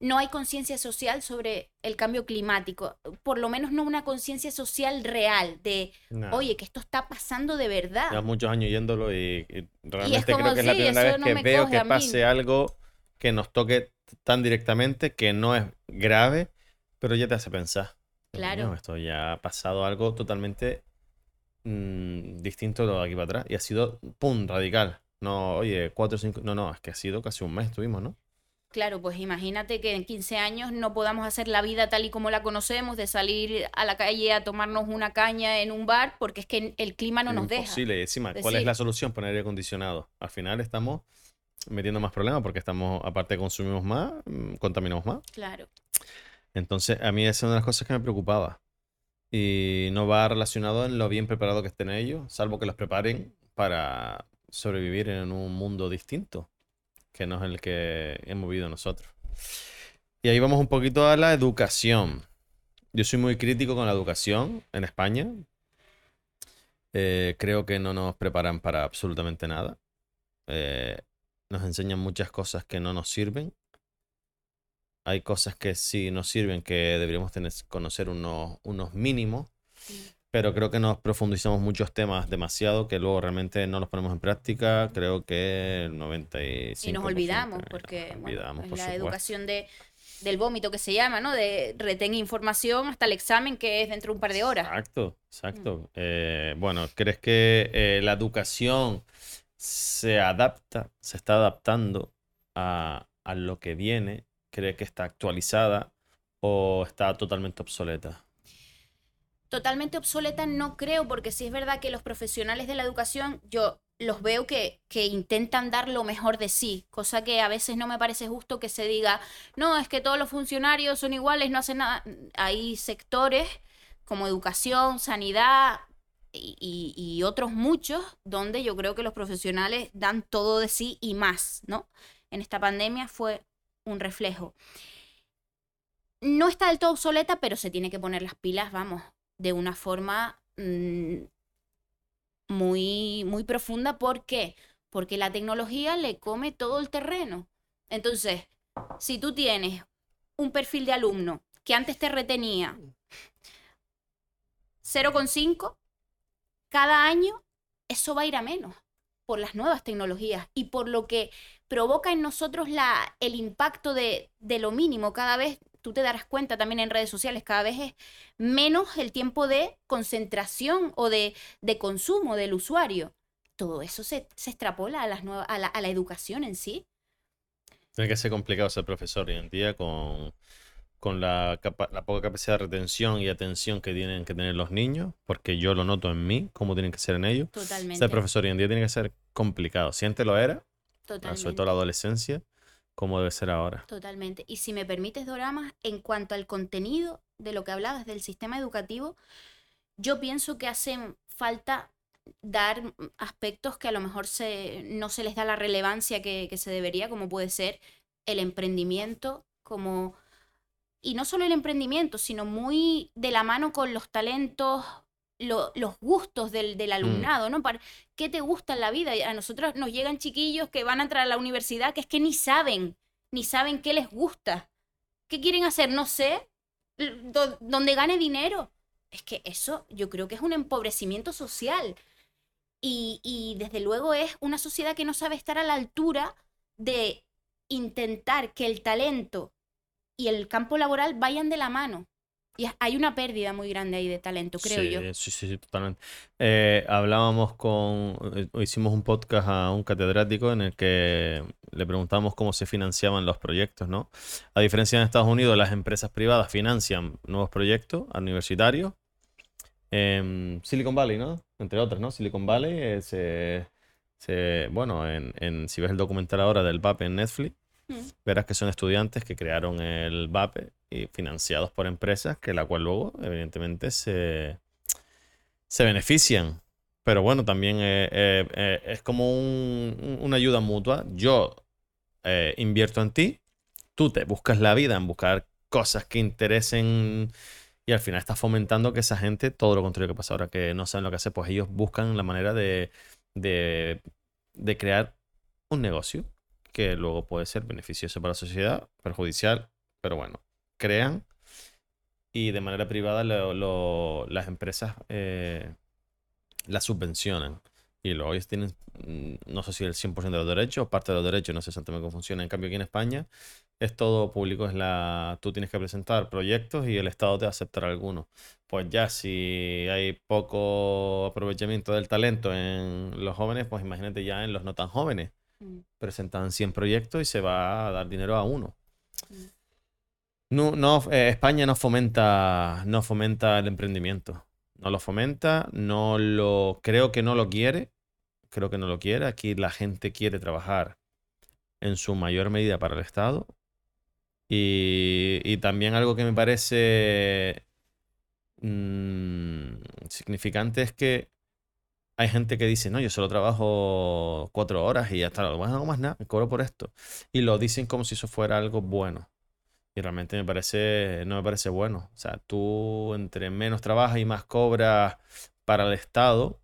No hay conciencia social sobre el cambio climático, por lo menos no una conciencia social real de, oye, que esto está pasando de verdad. Llevo muchos años yéndolo y, y realmente como, creo que es la primera vez no que veo que pase algo que nos toque tan directamente que no es grave, pero ya te hace pensar. Claro. "Coño, esto ya ha pasado algo totalmente mm, distinto de lo de aquí para atrás. Y ha sido, pum, radical. No, oye, cuatro o cinco. No, no, es que ha sido casi un mes, tuvimos, ¿no? Claro, pues imagínate que en 15 años no podamos hacer la vida tal y como la conocemos, de salir a la calle a tomarnos una caña en un bar, porque es que el clima no nos deja. Imposible. Encima, ¿cuál es la solución? Poner aire acondicionado. Al final estamos metiendo más problemas porque estamos, aparte consumimos más, mm, contaminamos más. Claro. Entonces, a mí esa es una de las cosas que me preocupaba. Y no va relacionado en lo bien preparado que estén ellos, salvo que los preparen para sobrevivir en un mundo distinto, que no es el que hemos vivido nosotros. Y ahí vamos un poquito a la educación. Yo soy muy crítico con la educación en España. Eh, creo que no nos preparan para absolutamente nada. Eh, nos enseñan muchas cosas que no nos sirven. Hay cosas que sí nos sirven, que deberíamos tener, conocer unos, unos mínimos, pero creo que nos profundizamos muchos temas demasiado que luego realmente no los ponemos en práctica. Creo que el 95%. Y nos olvidamos, porque nos bueno, olvidamos, es por la supuesto. educación de, del vómito que se llama, ¿no? De retén información hasta el examen que es dentro de un par de horas. Exacto, exacto. Eh, bueno, ¿crees que eh, la educación se adapta, se está adaptando a, a lo que viene? ¿Cree que está actualizada o está totalmente obsoleta? Totalmente obsoleta no creo, porque sí es verdad que los profesionales de la educación, yo los veo que, que intentan dar lo mejor de sí, cosa que a veces no me parece justo que se diga, no, es que todos los funcionarios son iguales, no hacen nada. Hay sectores como educación, sanidad y, y otros muchos donde yo creo que los profesionales dan todo de sí y más, ¿no? En esta pandemia fue un reflejo. No está del todo obsoleta, pero se tiene que poner las pilas, vamos, de una forma mm, muy, muy profunda. ¿Por qué? Porque la tecnología le come todo el terreno. Entonces, si tú tienes un perfil de alumno que antes te retenía 0,5, cada año eso va a ir a menos por las nuevas tecnologías y por lo que provoca en nosotros la, el impacto de, de lo mínimo. Cada vez tú te darás cuenta también en redes sociales, cada vez es menos el tiempo de concentración o de, de consumo del usuario. Todo eso se, se extrapola a, las nuevas, a, la, a la educación en sí. Tiene que ser complicado ser profesor hoy en día con, con la, la, poca capacidad de retención y atención que tienen que tener los niños, porque yo lo noto en mí, cómo tienen que ser en ellos. Totalmente. Ser profesor hoy en día tiene que ser complicado. Si antes lo era, Totalmente. sobre todo la adolescencia, como debe ser ahora. Totalmente. Y si me permites, Doramas, en cuanto al contenido de lo que hablabas del sistema educativo, yo pienso que hace falta dar aspectos que a lo mejor se, no se les da la relevancia que, que se debería, como puede ser el emprendimiento, como... Y no solo el emprendimiento, sino muy de la mano con los talentos, lo, los gustos del, del alumnado, ¿no? Para, ¿Qué te gusta en la vida? Y a nosotros nos llegan chiquillos que van a entrar a la universidad que es que ni saben, ni saben qué les gusta. ¿Qué quieren hacer? No sé. Do, donde gane dinero. Es que eso yo creo que es un empobrecimiento social. Y, y desde luego es una sociedad que no sabe estar a la altura de intentar que el talento y el campo laboral vayan de la mano. Y hay una pérdida muy grande ahí de talento, creo yo. Sí, sí, sí, totalmente. Eh, hablábamos con, eh, hicimos un podcast a un catedrático en el que le preguntamos cómo se financiaban los proyectos, ¿no? A diferencia en Estados Unidos, las empresas privadas financian nuevos proyectos universitarios. En Silicon Valley, ¿no? Entre otras, ¿no? Silicon Valley, eh, se, bueno, en, en, si ves el documental ahora del VAP en Netflix. Verás que son estudiantes que crearon el VAPE y financiados por empresas que la cual luego evidentemente se, se benefician. Pero bueno, también eh, eh, eh, es como un, una ayuda mutua. Yo invierto en ti, tú te buscas la vida en buscar cosas que interesen y al final estás fomentando que esa gente, todo lo contrario que pasa ahora, que no saben lo que hacer, pues ellos buscan la manera de, de crear un negocio que luego puede ser beneficioso para la sociedad, perjudicial, pero bueno, crean y de manera privada las empresas eh, las subvencionan. Y luego ellos tienen, mm, no sé si el 100% de los derechos, parte de los derechos, no sé exactamente cómo funciona. En cambio, aquí en España es todo público, es la, tú tienes que presentar proyectos y el Estado te va a aceptar algunos. Pues ya si hay poco aprovechamiento del talento en los jóvenes, pues imagínate ya en los no tan jóvenes Mm. presentan 100 proyectos y se va a dar dinero a uno. Mm. No, no, eh, España no fomenta, no fomenta el emprendimiento. No lo fomenta, no lo, creo que no lo quiere. Creo que no lo quiere. Aquí la gente quiere trabajar en su mayor medida para el Estado. Y, y también algo que me parece mmm, significante es que hay gente que dice, no, yo solo trabajo cuatro horas y ya está, no hago más nada, me cobro por esto. Y lo dicen como si eso fuera algo bueno. Y realmente me parece, no me parece bueno. O sea, tú entre menos trabajas y más cobras para el Estado,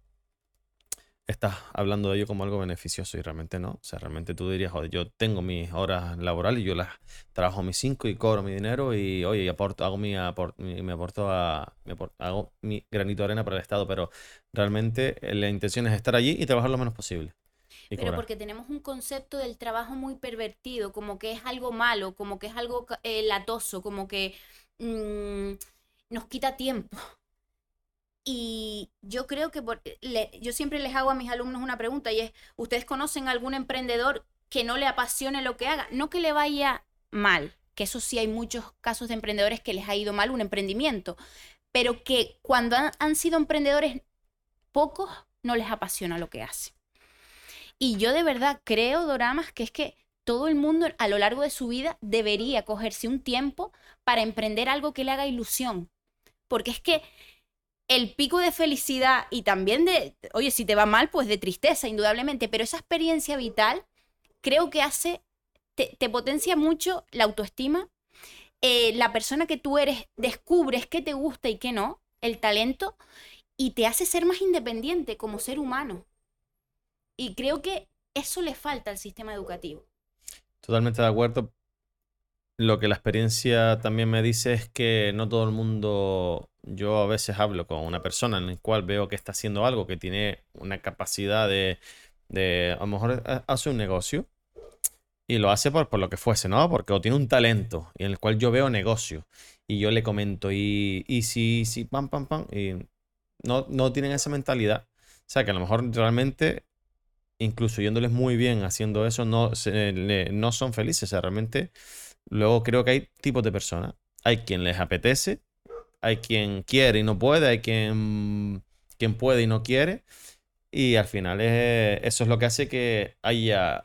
estás hablando de ello como algo beneficioso y realmente no. O sea, realmente tú dirías, joder, yo tengo mis horas laborales y yo las trabajo mis cinco y cobro mi dinero y, oye, y aporto, hago mi, aport, mi, me aporto a, me aporto, hago mi granito de arena para el Estado, pero realmente eh, la intención es estar allí y trabajar lo menos posible. Pero cobrar. porque tenemos un concepto del trabajo muy pervertido, como que es algo malo, como que es algo eh, latoso, como que mm, nos quita tiempo. Y yo creo que por- le- yo siempre les hago a mis alumnos una pregunta y es, ¿ustedes conocen algún emprendedor que no le apasione lo que haga? No que le vaya mal, que eso sí hay muchos casos de emprendedores que les ha ido mal un emprendimiento, pero que cuando han, han sido emprendedores, pocos no les apasiona lo que hacen. Y yo de verdad creo, Doramas, que es que todo el mundo a lo largo de su vida debería cogerse un tiempo para emprender algo que le haga ilusión. Porque es que el pico de felicidad y también de, oye, si te va mal, pues de tristeza, indudablemente, pero esa experiencia vital creo que hace, te, te potencia mucho la autoestima, eh, la persona que tú eres, descubres qué te gusta y qué no, el talento, y te hace ser más independiente como ser humano. Y creo que eso le falta al sistema educativo. Totalmente de acuerdo. Lo que la experiencia también me dice es que no todo el mundo, yo a veces hablo con una persona en la cual veo que está haciendo algo, que tiene una capacidad de, de a lo mejor ha- hace un negocio y lo hace por, por lo que fuese, ¿no? Porque o tiene un talento en el cual yo veo negocio y yo le comento y, y si, si, pam, pam, pam, y no, no tienen esa mentalidad. O sea, que a lo mejor realmente, incluso yéndoles muy bien haciendo eso, no, se- no son felices. O sea, realmente, luego creo que hay tipos de personas. Hay quien les apetece, hay quien quiere y no puede, hay quien, quien puede y no quiere. Y al final es- eso es lo que hace que haya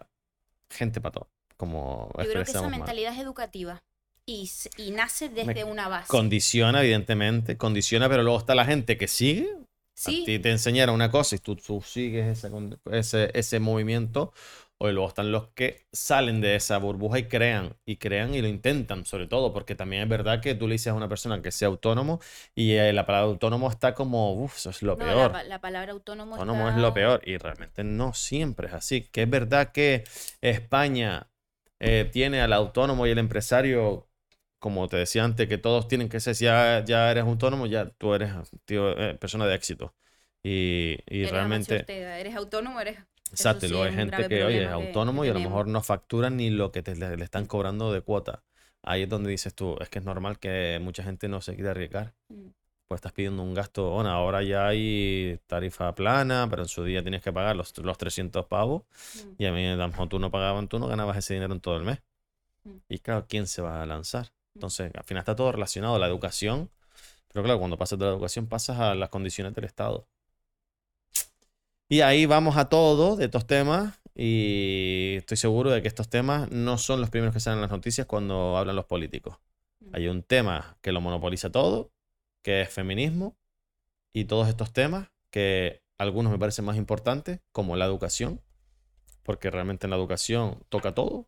gente para todo, como Yo creo que esa mentalidad es educativa y, y nace desde una base. Condiciona, evidentemente, condiciona, pero luego está la gente que sigue. Sí, A ti te enseñaron una cosa y tú, tú sigues con- ese, ese movimiento. O luego están los que salen de esa burbuja y crean, y crean y lo intentan, sobre todo, porque también es verdad que tú le dices a una persona que sea autónomo y eh, la palabra autónomo está como, uff, eso es lo no, peor. la, palabra autónomo, Autónomo es lo peor y realmente no siempre es así. Que es verdad que España eh, tiene al autónomo y el empresario, como te decía antes, que todos tienen que ser, si ya, ya eres autónomo, ya tú eres tío, eh, persona de éxito. Y, y Eres realmente, Ortega, eres autónomo, eres... exacto, sí luego hay gente que, oye, es autónomo que y a lo mejor no facturan ni lo que te, le, le están cobrando de cuota. Ahí es donde dices tú, es que es normal que mucha gente no se quiera arriesgar Mm. pues estás pidiendo un gasto. Bueno, ahora ya hay tarifa plana, pero en su día tienes que pagar los, los 300 pavos. Mm. Y a mí, a lo mejor tú no pagaban, tú no ganabas ese dinero en todo el mes. Mm. Y claro, ¿quién se va a lanzar? Mm. Entonces, al final está todo relacionado a la educación. Pero claro, cuando pasas de la educación, pasas a las condiciones del Estado. Y ahí vamos a todo de estos temas. Y estoy seguro de que estos temas no son los primeros que salen en las noticias cuando hablan los políticos. Mm. Hay un tema que lo monopoliza todo, que es feminismo, y todos estos temas que algunos me parecen más importantes, como la educación, porque realmente en la educación toca todo,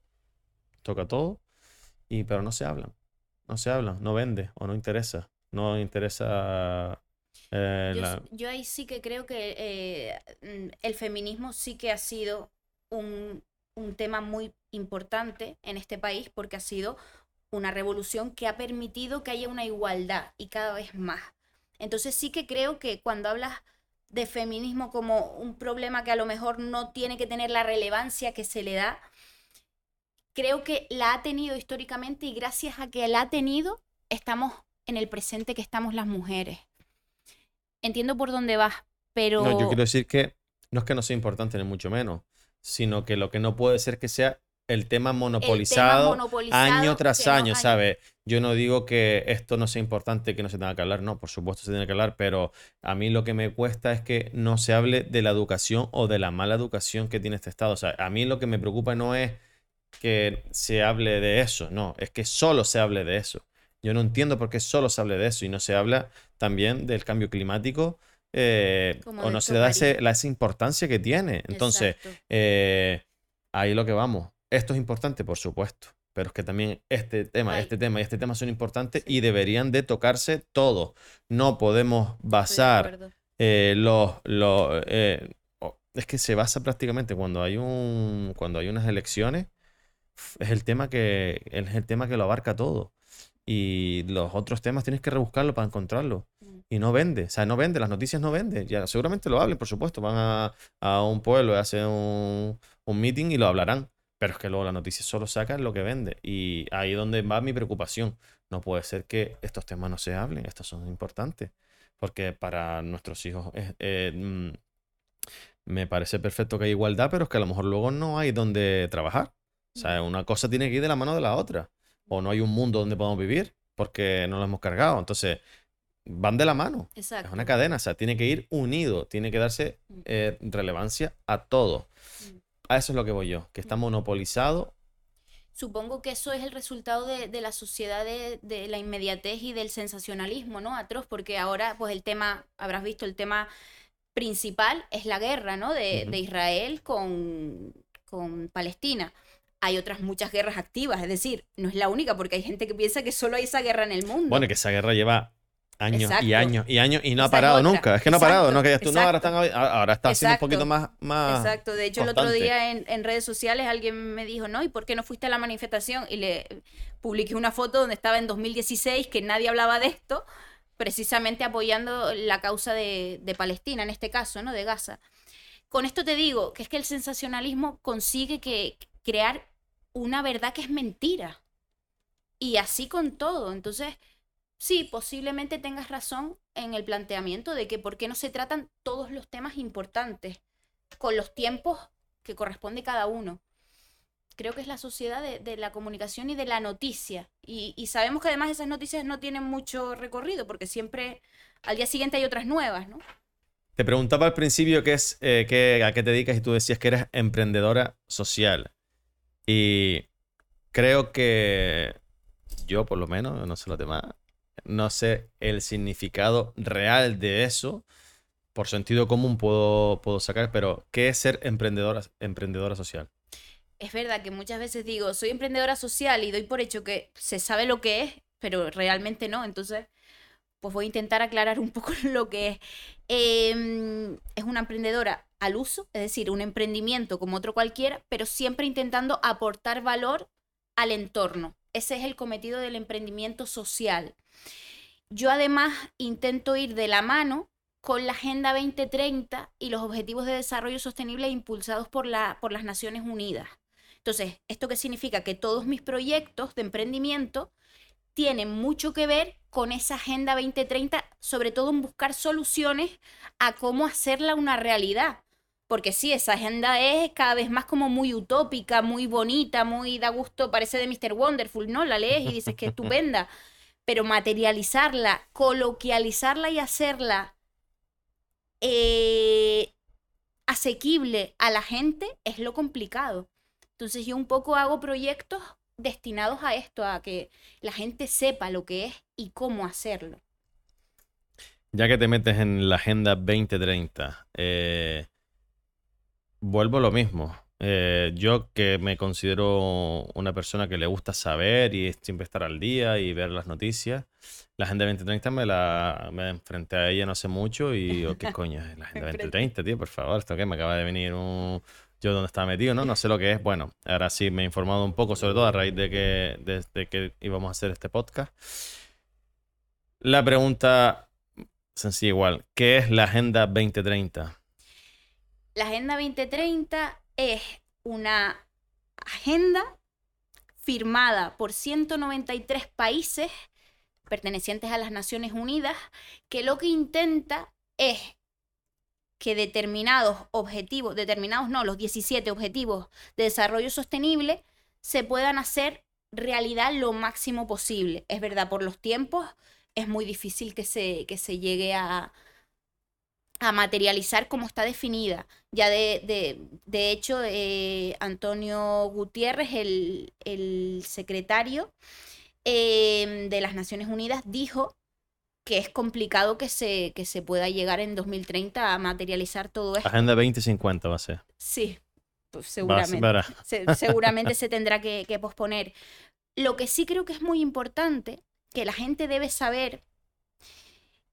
toca todo, y pero no se hablan, no se hablan, no vende o no interesa, no interesa eh, Yo, la- s- yo ahí sí que creo que eh, mm, el feminismo sí que ha sido un, un tema muy importante en este país porque ha sido una revolución que ha permitido que haya una igualdad y cada vez más. Entonces sí que creo que cuando hablas de feminismo como un problema que a lo mejor no tiene que tener la relevancia que se le da, creo que la ha tenido históricamente y gracias a que la ha tenido, estamos en el presente que estamos las mujeres. Entiendo por dónde vas, pero... No, yo quiero decir que no es que no sea importante ni mucho menos, sino que lo que no puede ser que sea el tema el tema monopolizado monopolizado año tras año, ¿sabes? Yo no digo que esto no sea importante, que no se tenga que hablar, no, por supuesto se tiene que hablar, pero a mí lo que me cuesta es que no se hable de la educación o de la mala educación que tiene este Estado. O sea, a mí lo que me preocupa no es que se hable de eso, no, es que solo se hable de eso. Yo no entiendo por qué solo se hable de eso y no se habla también del cambio climático eh, o no se le da ese- la, esa importancia que tiene. Entonces, eh, ahí lo que vamos. Esto es importante, por supuesto, pero es que también este tema, Ay. este tema y este tema son importantes Sí. y deberían de tocarse todos. No podemos basar eh, los, los, eh, es que se basa prácticamente cuando hay un, cuando hay unas elecciones, es el tema que, es el tema que lo abarca todo. Y los otros temas tienes que rebuscarlo para encontrarlo. Mm. Y no vende, o sea, no vende, las noticias no venden. Ya, seguramente lo hablen, por supuesto. Van a, a un pueblo y hacen un, un meeting y lo hablarán. Pero es que luego las noticias solo sacan lo que vende. Y ahí es donde va mi preocupación. No puede ser que estos temas no se hablen, estos son importantes. Porque para nuestros hijos eh, mm, me parece perfecto que haya igualdad, pero es que a lo mejor luego no hay donde trabajar. O sea, una cosa tiene que ir de la mano de la otra. O no hay un mundo donde podamos vivir porque no lo hemos cargado. Entonces, van de la mano. Exacto. Es una cadena, o sea, tiene que ir unido, tiene que darse eh, relevancia a todo. Mm. A eso es lo que voy yo, que está monopolizado. Supongo que eso es el resultado de, de la sociedad de, de la inmediatez y del sensacionalismo, ¿no? Atroz, porque ahora, pues el tema, habrás visto, el tema principal es la guerra, ¿no? De, de Israel con, con Palestina. Hay otras muchas guerras activas, es decir, no es la única, porque hay gente que piensa que solo hay esa guerra en el mundo. Bueno, que esa guerra lleva años y años y años y no ha Esa parado nunca. Es que no ha parado, no que tú, no, ahora, están, ahora está siendo un poquito más, más Exacto, de hecho el otro día en, en redes sociales alguien me dijo, no, ¿y por qué no fuiste a la manifestación? Y le publiqué una foto donde estaba en 2016 que nadie hablaba de esto, precisamente apoyando la causa de, de Palestina, en este caso, ¿no? De Gaza. Con esto te digo que es que el sensacionalismo consigue que crear una verdad que es mentira. Y así con todo. Entonces, sí, posiblemente tengas razón en el planteamiento de que por qué no se tratan todos los temas importantes con los tiempos que corresponde cada uno. Creo que es la sociedad de, la comunicación y de la noticia. Y, sabemos que además esas noticias no tienen mucho recorrido porque siempre al día siguiente hay otras nuevas, ¿no? Te preguntaba al principio qué es, eh, qué- a qué te dedicas y tú decías que eres emprendedora social. Y creo que yo, por lo menos, no sé los demás, no sé el significado real de eso. Por sentido común puedo, puedo sacar, pero ¿qué es ser emprendedora, emprendedora social? Es verdad que muchas veces digo, soy emprendedora social y doy por hecho que se sabe lo que es, pero realmente no. Entonces, pues voy a intentar aclarar un poco lo que es. Em, es una emprendedora al uso, es decir, un emprendimiento como otro cualquiera, pero siempre intentando aportar valor al entorno. Ese es el cometido del emprendimiento social. Yo además intento ir de la mano con la Agenda 2030 y los Objetivos de Desarrollo Sostenible impulsados por, la, por las Naciones Unidas. Entonces, ¿esto qué significa? Que todos mis proyectos de emprendimiento tienen mucho que ver con esa Agenda 2030, sobre todo en buscar soluciones a cómo hacerla una realidad. Porque sí, esa agenda es cada vez más como muy utópica, muy bonita, muy da gusto, parece de Mr. Wonderful, ¿no? La lees y dices que estupenda. Pero materializarla, coloquializarla y hacerla eh, asequible a la gente es lo complicado. Entonces yo un poco hago proyectos destinados a esto, a que la gente sepa lo que es y cómo hacerlo. Ya que te metes en la Agenda 2030, eh, vuelvo a lo mismo. Eh, yo que me considero una persona que le gusta saber y siempre estar al día y ver las noticias, la Agenda 2030 me la me enfrenté a ella no hace mucho y digo, ¿qué coño es la Agenda 2030, tío? Por favor, esto que me acaba de venir un... Yo donde estaba metido, ¿no? No sé lo que es. Bueno, ahora sí me he informado un poco, sobre todo a raíz de que, desde que íbamos a hacer este podcast. La pregunta sencilla igual, ¿qué es la Agenda 2030? La Agenda 2030 es una agenda firmada por 193 países pertenecientes a las Naciones Unidas que lo que intenta es que determinados objetivos, determinados no, los 17 objetivos de desarrollo sostenible se puedan hacer realidad lo máximo posible. Es verdad, por los tiempos es muy difícil que se, que se llegue a, a materializar como está definida. Ya de, de, de hecho, eh, Antonio Gutiérrez, el, el secretario eh, de las Naciones Unidas, dijo que es complicado que se, que se pueda llegar en 2030 a materializar todo esto. Agenda 2050 va a ser. Sí, pues seguramente. Se- seguramente se tendrá que, que posponer. Lo que sí creo que es muy importante, que la gente debe saber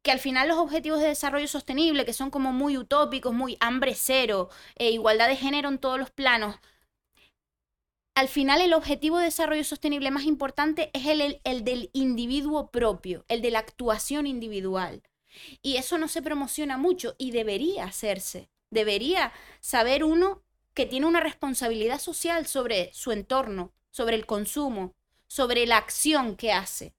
que al final los objetivos de desarrollo sostenible, que son como muy utópicos, muy hambre cero, e igualdad de género en todos los planos, al final el objetivo de desarrollo sostenible más importante es el, el- el del individuo propio, el de la actuación individual. Y eso no se promociona mucho y debería hacerse. Debería saber uno que tiene una responsabilidad social sobre su entorno, sobre el consumo, sobre la acción que hace.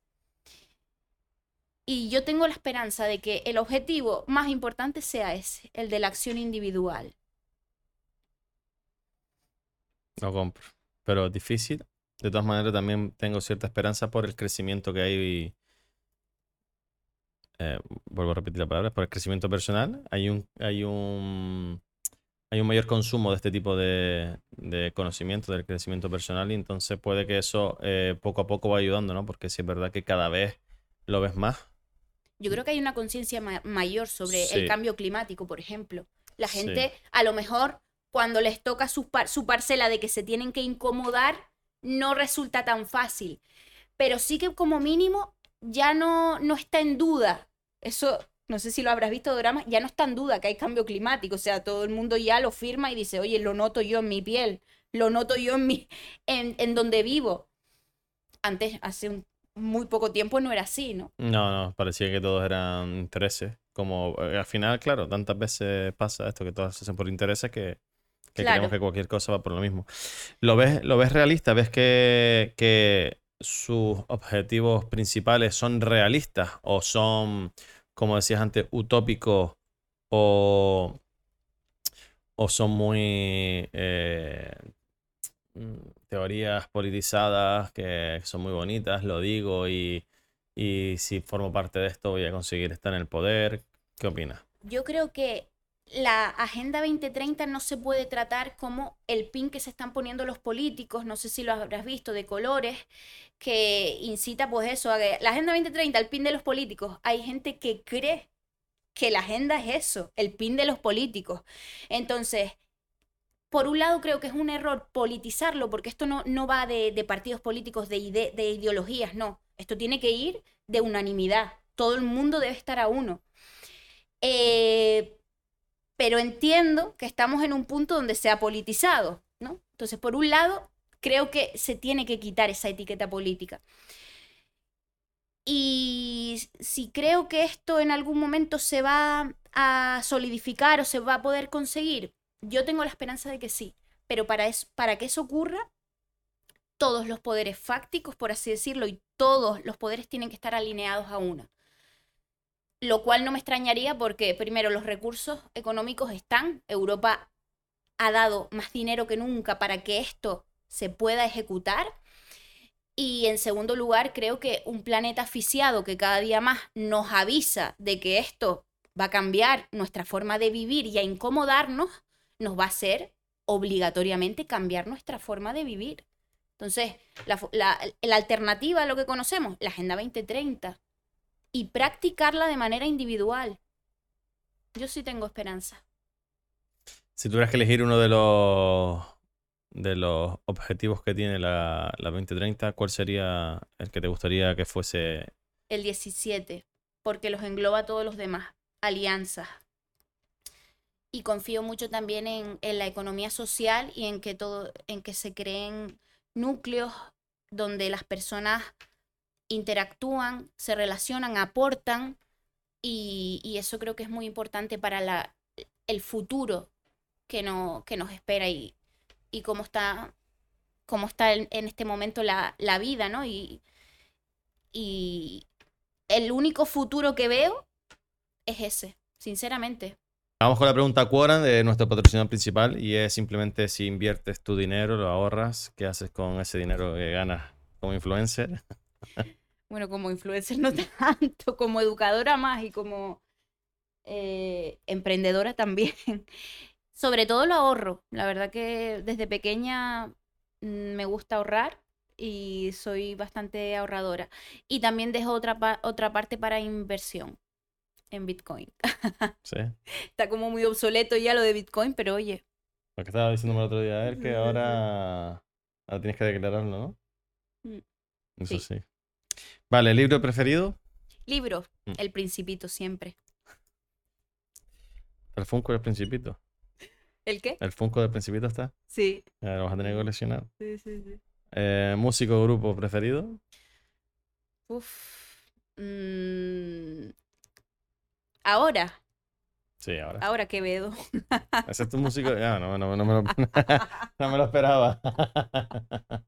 Y yo tengo la esperanza de que el objetivo más importante sea ese, el de la acción individual. Lo compro. Pero es difícil. De todas maneras, también tengo cierta esperanza por el crecimiento que hay eh, vuelvo a repetir la palabra, por el crecimiento personal, hay un, hay un, hay un mayor consumo de este tipo de, de conocimiento, del crecimiento personal, y entonces puede que eso eh, poco a poco va ayudando, ¿no? Porque sí es verdad que cada vez lo ves más. Yo creo que hay una conciencia ma- mayor sobre el cambio climático, por ejemplo. La Sí. gente, a lo mejor, cuando les toca su, par- su parcela de que se tienen que incomodar, no resulta tan fácil. Pero sí que como mínimo ya no, no está en duda. Eso, no sé si lo habrás visto, Dorama, ya no está en duda que hay cambio climático. O sea, todo el mundo ya lo firma y dice, oye, lo noto yo en mi piel, lo noto yo en, mi, en, en donde vivo. Antes, hace un- muy poco tiempo no era así, ¿no? No, no, parecía que todos eran intereses. Como eh, al final, claro, tantas veces pasa esto que todas se hacen por intereses que, que Claro. creemos que cualquier cosa va por lo mismo. ¿Lo ves, lo ves realista? ¿Ves que, que sus objetivos principales son realistas o son, como decías antes, utópicos o, o son muy eh, teorías politizadas que son muy bonitas, lo digo, y, y si formo parte de esto voy a conseguir estar en el poder? ¿Qué opinas? Yo creo que la Agenda 2030 no se puede tratar como el pin que se están poniendo los políticos, no sé si lo habrás visto, de colores, que incita pues eso, la Agenda 2030, el pin de los políticos. Hay gente que cree que la agenda es eso, el pin de los políticos. Entonces, por un lado creo que es un error politizarlo, porque esto no, no va de, partidos políticos, de ideologías, no. Esto tiene que ir de unanimidad. Todo el mundo debe estar a uno. Eh, pero entiendo que estamos en un punto donde se ha politizado, ¿no? Entonces, por un lado, creo que se tiene que quitar esa etiqueta política. Y si creo que esto en algún momento se va a solidificar o se va a poder conseguir, yo tengo la esperanza de que sí. Pero para, eso, para que eso ocurra, todos los poderes fácticos, por así decirlo, y todos los poderes tienen que estar alineados a uno. Lo cual no me extrañaría porque, primero, los recursos económicos están. Europa ha dado más dinero que nunca para que esto se pueda ejecutar. Y en segundo lugar, creo que un planeta asfixiado que cada día más nos avisa de que esto va a cambiar nuestra forma de vivir y a incomodarnos, nos va a hacer obligatoriamente cambiar nuestra forma de vivir. Entonces, la, la alternativa a lo que conocemos, la Agenda 2030, y practicarla de manera individual. Yo sí tengo esperanza. Si tuvieras que elegir uno de los de los objetivos que tiene la, la 2030, ¿cuál sería el que te gustaría que fuese? El 17, porque los engloba a todos los demás, alianzas. Y confío mucho también en, en la economía social y en que todo, en que se creen núcleos donde las personas interactúan, se relacionan, aportan, y, y eso creo que es muy importante para la, el futuro que, no, que nos espera y, y cómo está, cómo está en, este momento la, la vida, ¿no? Y, y el único futuro que veo es ese, sinceramente. Vamos con la pregunta Quoran de nuestro patrocinador principal y es simplemente si inviertes tu dinero, lo ahorras, ¿qué haces con ese dinero que ganas como influencer? Bueno, como influencer no tanto, como educadora más y como eh, emprendedora también. Sobre todo lo ahorro. La verdad que desde pequeña mm, me gusta ahorrar y soy bastante ahorradora. Y también dejo otra, otra parte para inversión en Bitcoin. Sí. Está como muy obsoleto ya lo de Bitcoin, pero oye, Lo que estaba diciéndome el otro día, a ver, que ahora, ahora tienes que declararlo, ¿no? Mm, Eso sí. sí. Vale, ¿libro preferido? libro, Mm. El Principito siempre. El Funko del Principito. ¿El qué? El Funko del Principito está. Sí, Ya lo vas a tener que coleccionar. sí, sí, sí. Eh, ¿Músico grupo preferido? Uf. mm, Ahora, Sí, ahora. ahora Quevedo. ¿Ese es tu músico? Ya, no, no, no me lo, no me lo esperaba.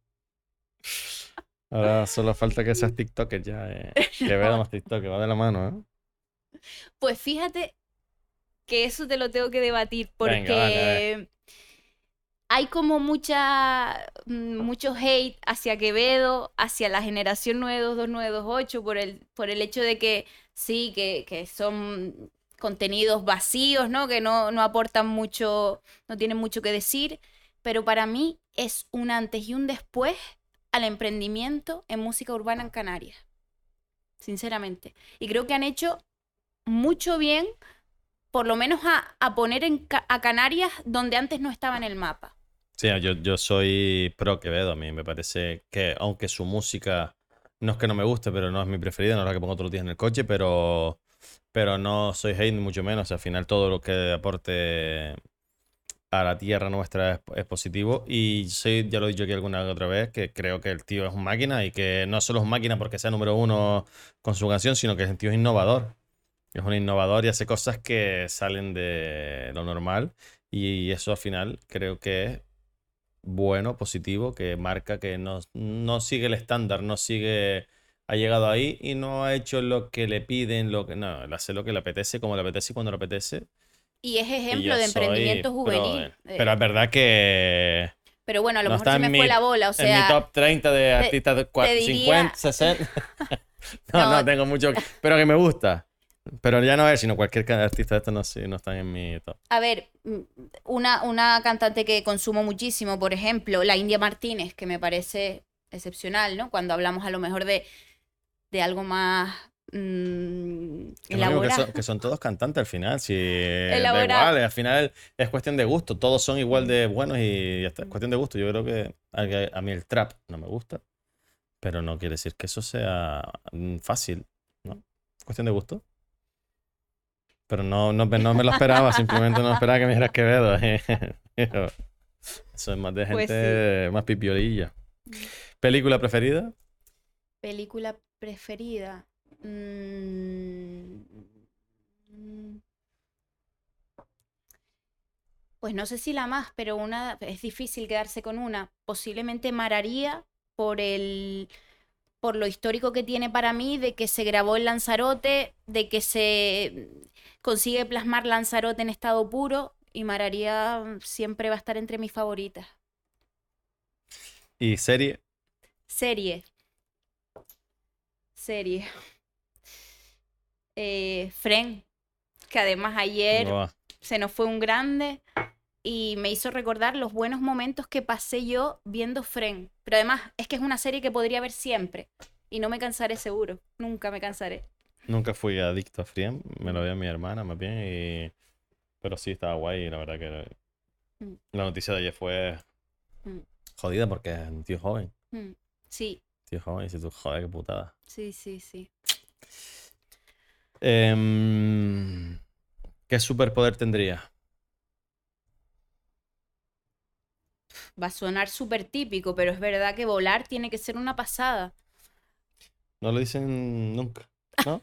Ahora solo falta que seas TikToker ya. Eh. Que vea más TikTok, va de la mano, ¿eh? Pues fíjate que eso te lo tengo que debatir porque Venga, hay como mucha, mm, mucho hate hacia Quevedo, hacia la generación 922, por el, por el hecho de que sí, que, que son contenidos vacíos, ¿no? Que no, no aportan mucho, no tienen mucho que decir, pero para mí es un antes y un después al emprendimiento en música urbana en Canarias, sinceramente. Y creo que han hecho mucho bien, por lo menos a, poner en, a Canarias donde antes no estaba en el mapa. Sí, yo, yo soy pro Quevedo, a mí me parece que aunque su música no es que no me guste, pero no es mi preferida, no es la que pongo todos los días en el coche, pero, pero no soy hate ni mucho menos. Al final todo lo que aporte a la tierra nuestra es, positivo. Y soy, ya lo he dicho aquí alguna otra vez, que creo que el tío es un máquina y que no solo es un máquina porque sea número uno con su canción, sino que el tío es innovador. Es un innovador y hace cosas que salen de lo normal. Y eso al final creo que bueno, positivo, que marca que no, no sigue el estándar, no sigue ha llegado ahí y no ha hecho lo que le piden, lo que no, él hace lo que le apetece, como le apetece y cuando le apetece. Y es ejemplo de emprendimiento juvenil. Eh. Pero es verdad que. Pero bueno, a lo mejor se me fue la bola, o sea. En mi top 30 de artistas de 50, 60. no, no, tengo mucho. Pero que me gusta. Pero ya no es, sino cualquier artista de estos no, no están en mi top. A ver, mm, una, una cantante que consumo muchísimo, por ejemplo, la India Martínez, que me parece excepcional, ¿no? Cuando hablamos a lo mejor de, de algo más Mm, que, son, todos cantantes al final, si igual, al final es cuestión de gusto, todos son igual de buenos y está, es cuestión de gusto. Yo creo que a, mí el trap no me gusta, pero no quiere decir que eso sea mm, fácil, ¿no? Es cuestión de gusto. Pero no, no, no me lo esperaba, simplemente no esperaba que me dijeras Quevedo. eso es más de pues gente más pipiolilla. ¿Película preferida? Película preferida. Mm, pues no sé si la más, pero una es difícil quedarse con una. Posiblemente Mararía por el por lo histórico que tiene para mí de que se grabó en Lanzarote, de que se consigue plasmar Lanzarote en estado puro y Mararía siempre va a estar entre mis favoritas. ¿Y serie? Serie. Serie eh, Fren, que además ayer se nos fue un grande y me hizo recordar los buenos momentos que pasé yo viendo Fren. Pero además es que es una serie que podría ver siempre y no me cansaré seguro, nunca me cansaré. Nunca fui adicto a Fren, me lo a mi hermana más bien, y... pero sí estaba guay la verdad que mm. la noticia de ayer fue mm. jodida porque es un tío joven. Mm. Sí. Tío joven y si tú, joder, qué putada. Sí, sí, sí. Em, ¿Qué superpoder tendría? Va a sonar súper típico, pero es verdad que volar tiene que ser una pasada. No lo dicen nunca, ¿no?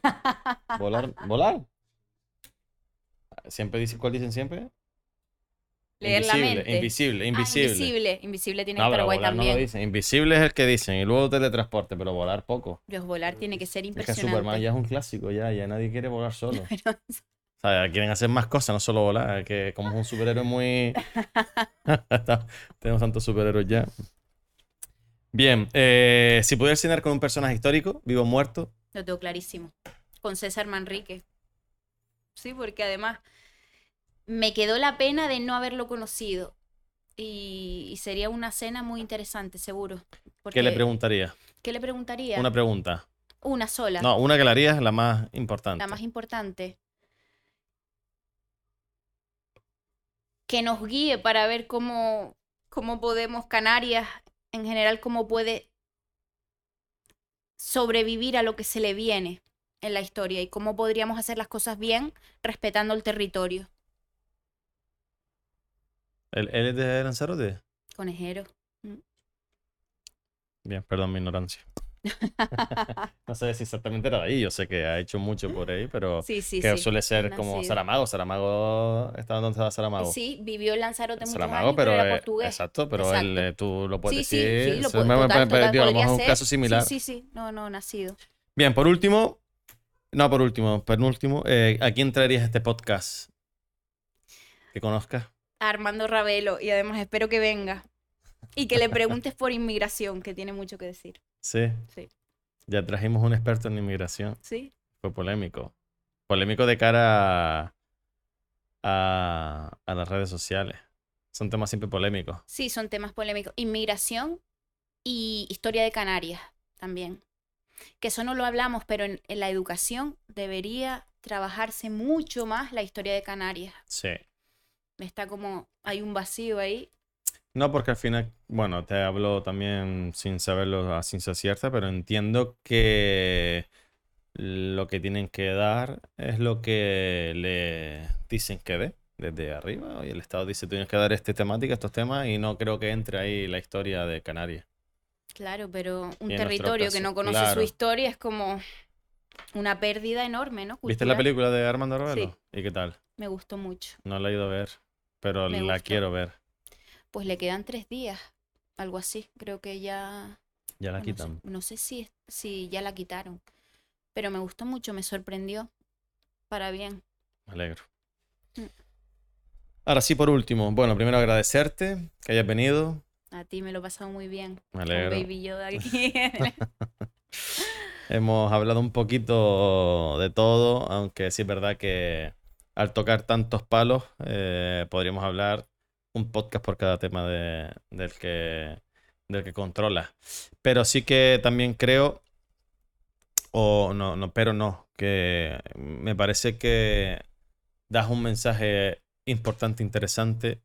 volar, volar. Siempre dicen, ¿cuál dicen siempre? Leer invisible, la mente. Invisible, invisible. Ah, invisible, invisible tiene que estar guay también. No lo dicen. Invisible es el que dicen y luego teletransporte, pero volar poco. Dios, volar tiene que ser impresionante. Es que Superman ya es un clásico, ya, ya nadie quiere volar solo. O sea, quieren hacer más cosas, no solo volar, que como es un superhéroe muy... Tenemos tantos superhéroes ya. Bien, eh, si pudiera cenar con un personaje histórico, vivo o muerto. Lo tengo clarísimo. Con César Manrique. Sí, porque además me quedó la pena de no haberlo conocido. Y, sería una cena muy interesante, seguro. ¿Qué le preguntaría? ¿Qué le preguntaría? Una pregunta. Una sola. No, una que le harías la más importante. La más importante. Que nos guíe para ver cómo, cómo podemos, Canarias en general, cómo puede sobrevivir a lo que se le viene en la historia y cómo podríamos hacer las cosas bien respetando el territorio. ¿Él, es de Lanzarote? Conejero. Mm. Bien, perdón mi ignorancia. no sé si exactamente era de ahí, yo sé que ha hecho mucho por ahí, pero sí, sí, que suele ser como Saramago. Saramago, ¿estaba donde estaba Saramago? Sí, vivió en Lanzarote muchos Saramago, pero, era portugués. Exacto, pero Él, eh, tú lo puedes decir. Sí, sí, lo puedo, total, total, a lo mejor un caso similar. Sí, sí, sí, no, no, nacido. Bien, por último, no por último, penúltimo, eh, ¿a quién traerías este podcast que conozcas? Armando Ravelo y además espero que venga y que le preguntes por inmigración, que tiene mucho que decir. Sí. Sí. Ya trajimos un experto en inmigración. Sí. Fue polémico. Polémico de cara a, a las redes sociales. Son temas siempre polémicos. Sí, son temas polémicos. Inmigración y historia de Canarias también. Que eso no lo hablamos, pero en, en la educación debería trabajarse mucho más la historia de Canarias. Sí. Está como, hay un vacío ahí. No, porque al final, bueno, te hablo también sin saberlo a ciencia cierta, pero entiendo que lo que tienen que dar es lo que le dicen que dé desde arriba. Y el Estado dice, tienes que dar esta temática, estos temas, y no creo que entre ahí la historia de Canarias. Claro, pero un territorio que no conoce claro. su historia es como una pérdida enorme, ¿no? ¿Viste la película de Armando Ravelo? Sí. ¿Y qué tal? Me gustó mucho. No la he ido a ver, pero Me la gustó. quiero ver. Pues le quedan tres días, algo así. Creo que ya... Ya la no sé- quitan. No sé, si, si ya la quitaron, pero me gustó mucho, me sorprendió. Para bien. Me alegro. Mm. Ahora sí, por último, bueno, primero agradecerte que hayas venido. A ti me lo he pasado muy bien. Me Con alegro. Baby Yoda aquí. Hemos hablado un poquito de todo, aunque sí es verdad que al tocar tantos palos, eh, podríamos hablar un podcast por cada tema de- del que, del que controla. Pero sí que también creo, o no, no, pero no, que me parece que das un mensaje importante, interesante,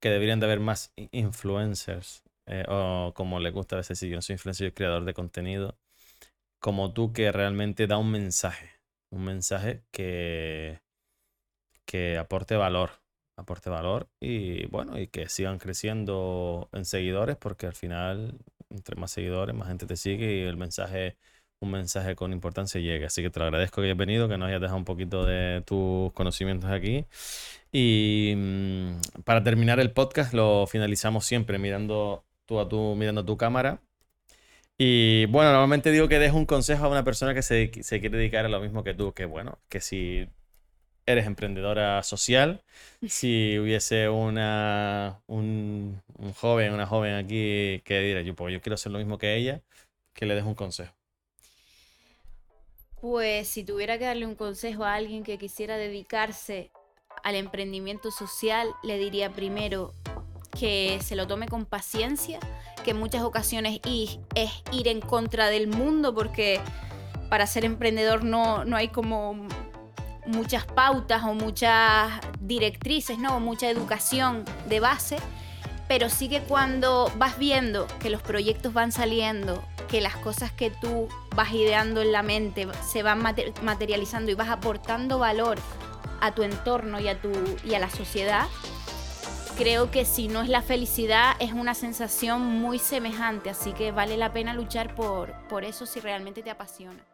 que deberían de haber más influencers, eh, o como le gusta a veces decir, yo no soy influencer, soy creador de contenido, como tú que realmente da un mensaje, un mensaje que, que aporte valor, aporte valor y bueno, y que sigan creciendo en seguidores, porque al final, entre más seguidores, más gente te sigue y el mensaje, un mensaje con importancia llega. Así que te lo agradezco que hayas venido, que nos hayas dejado un poquito de tus conocimientos aquí. Y mm, para terminar el podcast lo finalizamos siempre mirando tú a tú, mirando tu cámara. Y bueno, normalmente digo que des un consejo a una persona que se, se quiere dedicar a lo mismo que tú, que bueno, que si eres emprendedora social, si hubiese una, un, un joven, una joven aquí que diga, yo, pues yo quiero hacer lo mismo que ella, que le des un consejo. Pues si tuviera que darle un consejo a alguien que quisiera dedicarse al emprendimiento social, le diría primero que se lo tome con paciencia, que en muchas ocasiones es ir en contra del mundo, porque para ser emprendedor no, no hay como muchas pautas o muchas directrices, ¿no? Mucha educación de base, pero sí que cuando vas viendo que los proyectos van saliendo, que las cosas que tú vas ideando en la mente se van mate- materializando y vas aportando valor a tu entorno y a, tu, y a la sociedad, creo que si no es la felicidad, es una sensación muy semejante, así que vale la pena luchar por, por eso si realmente te apasiona.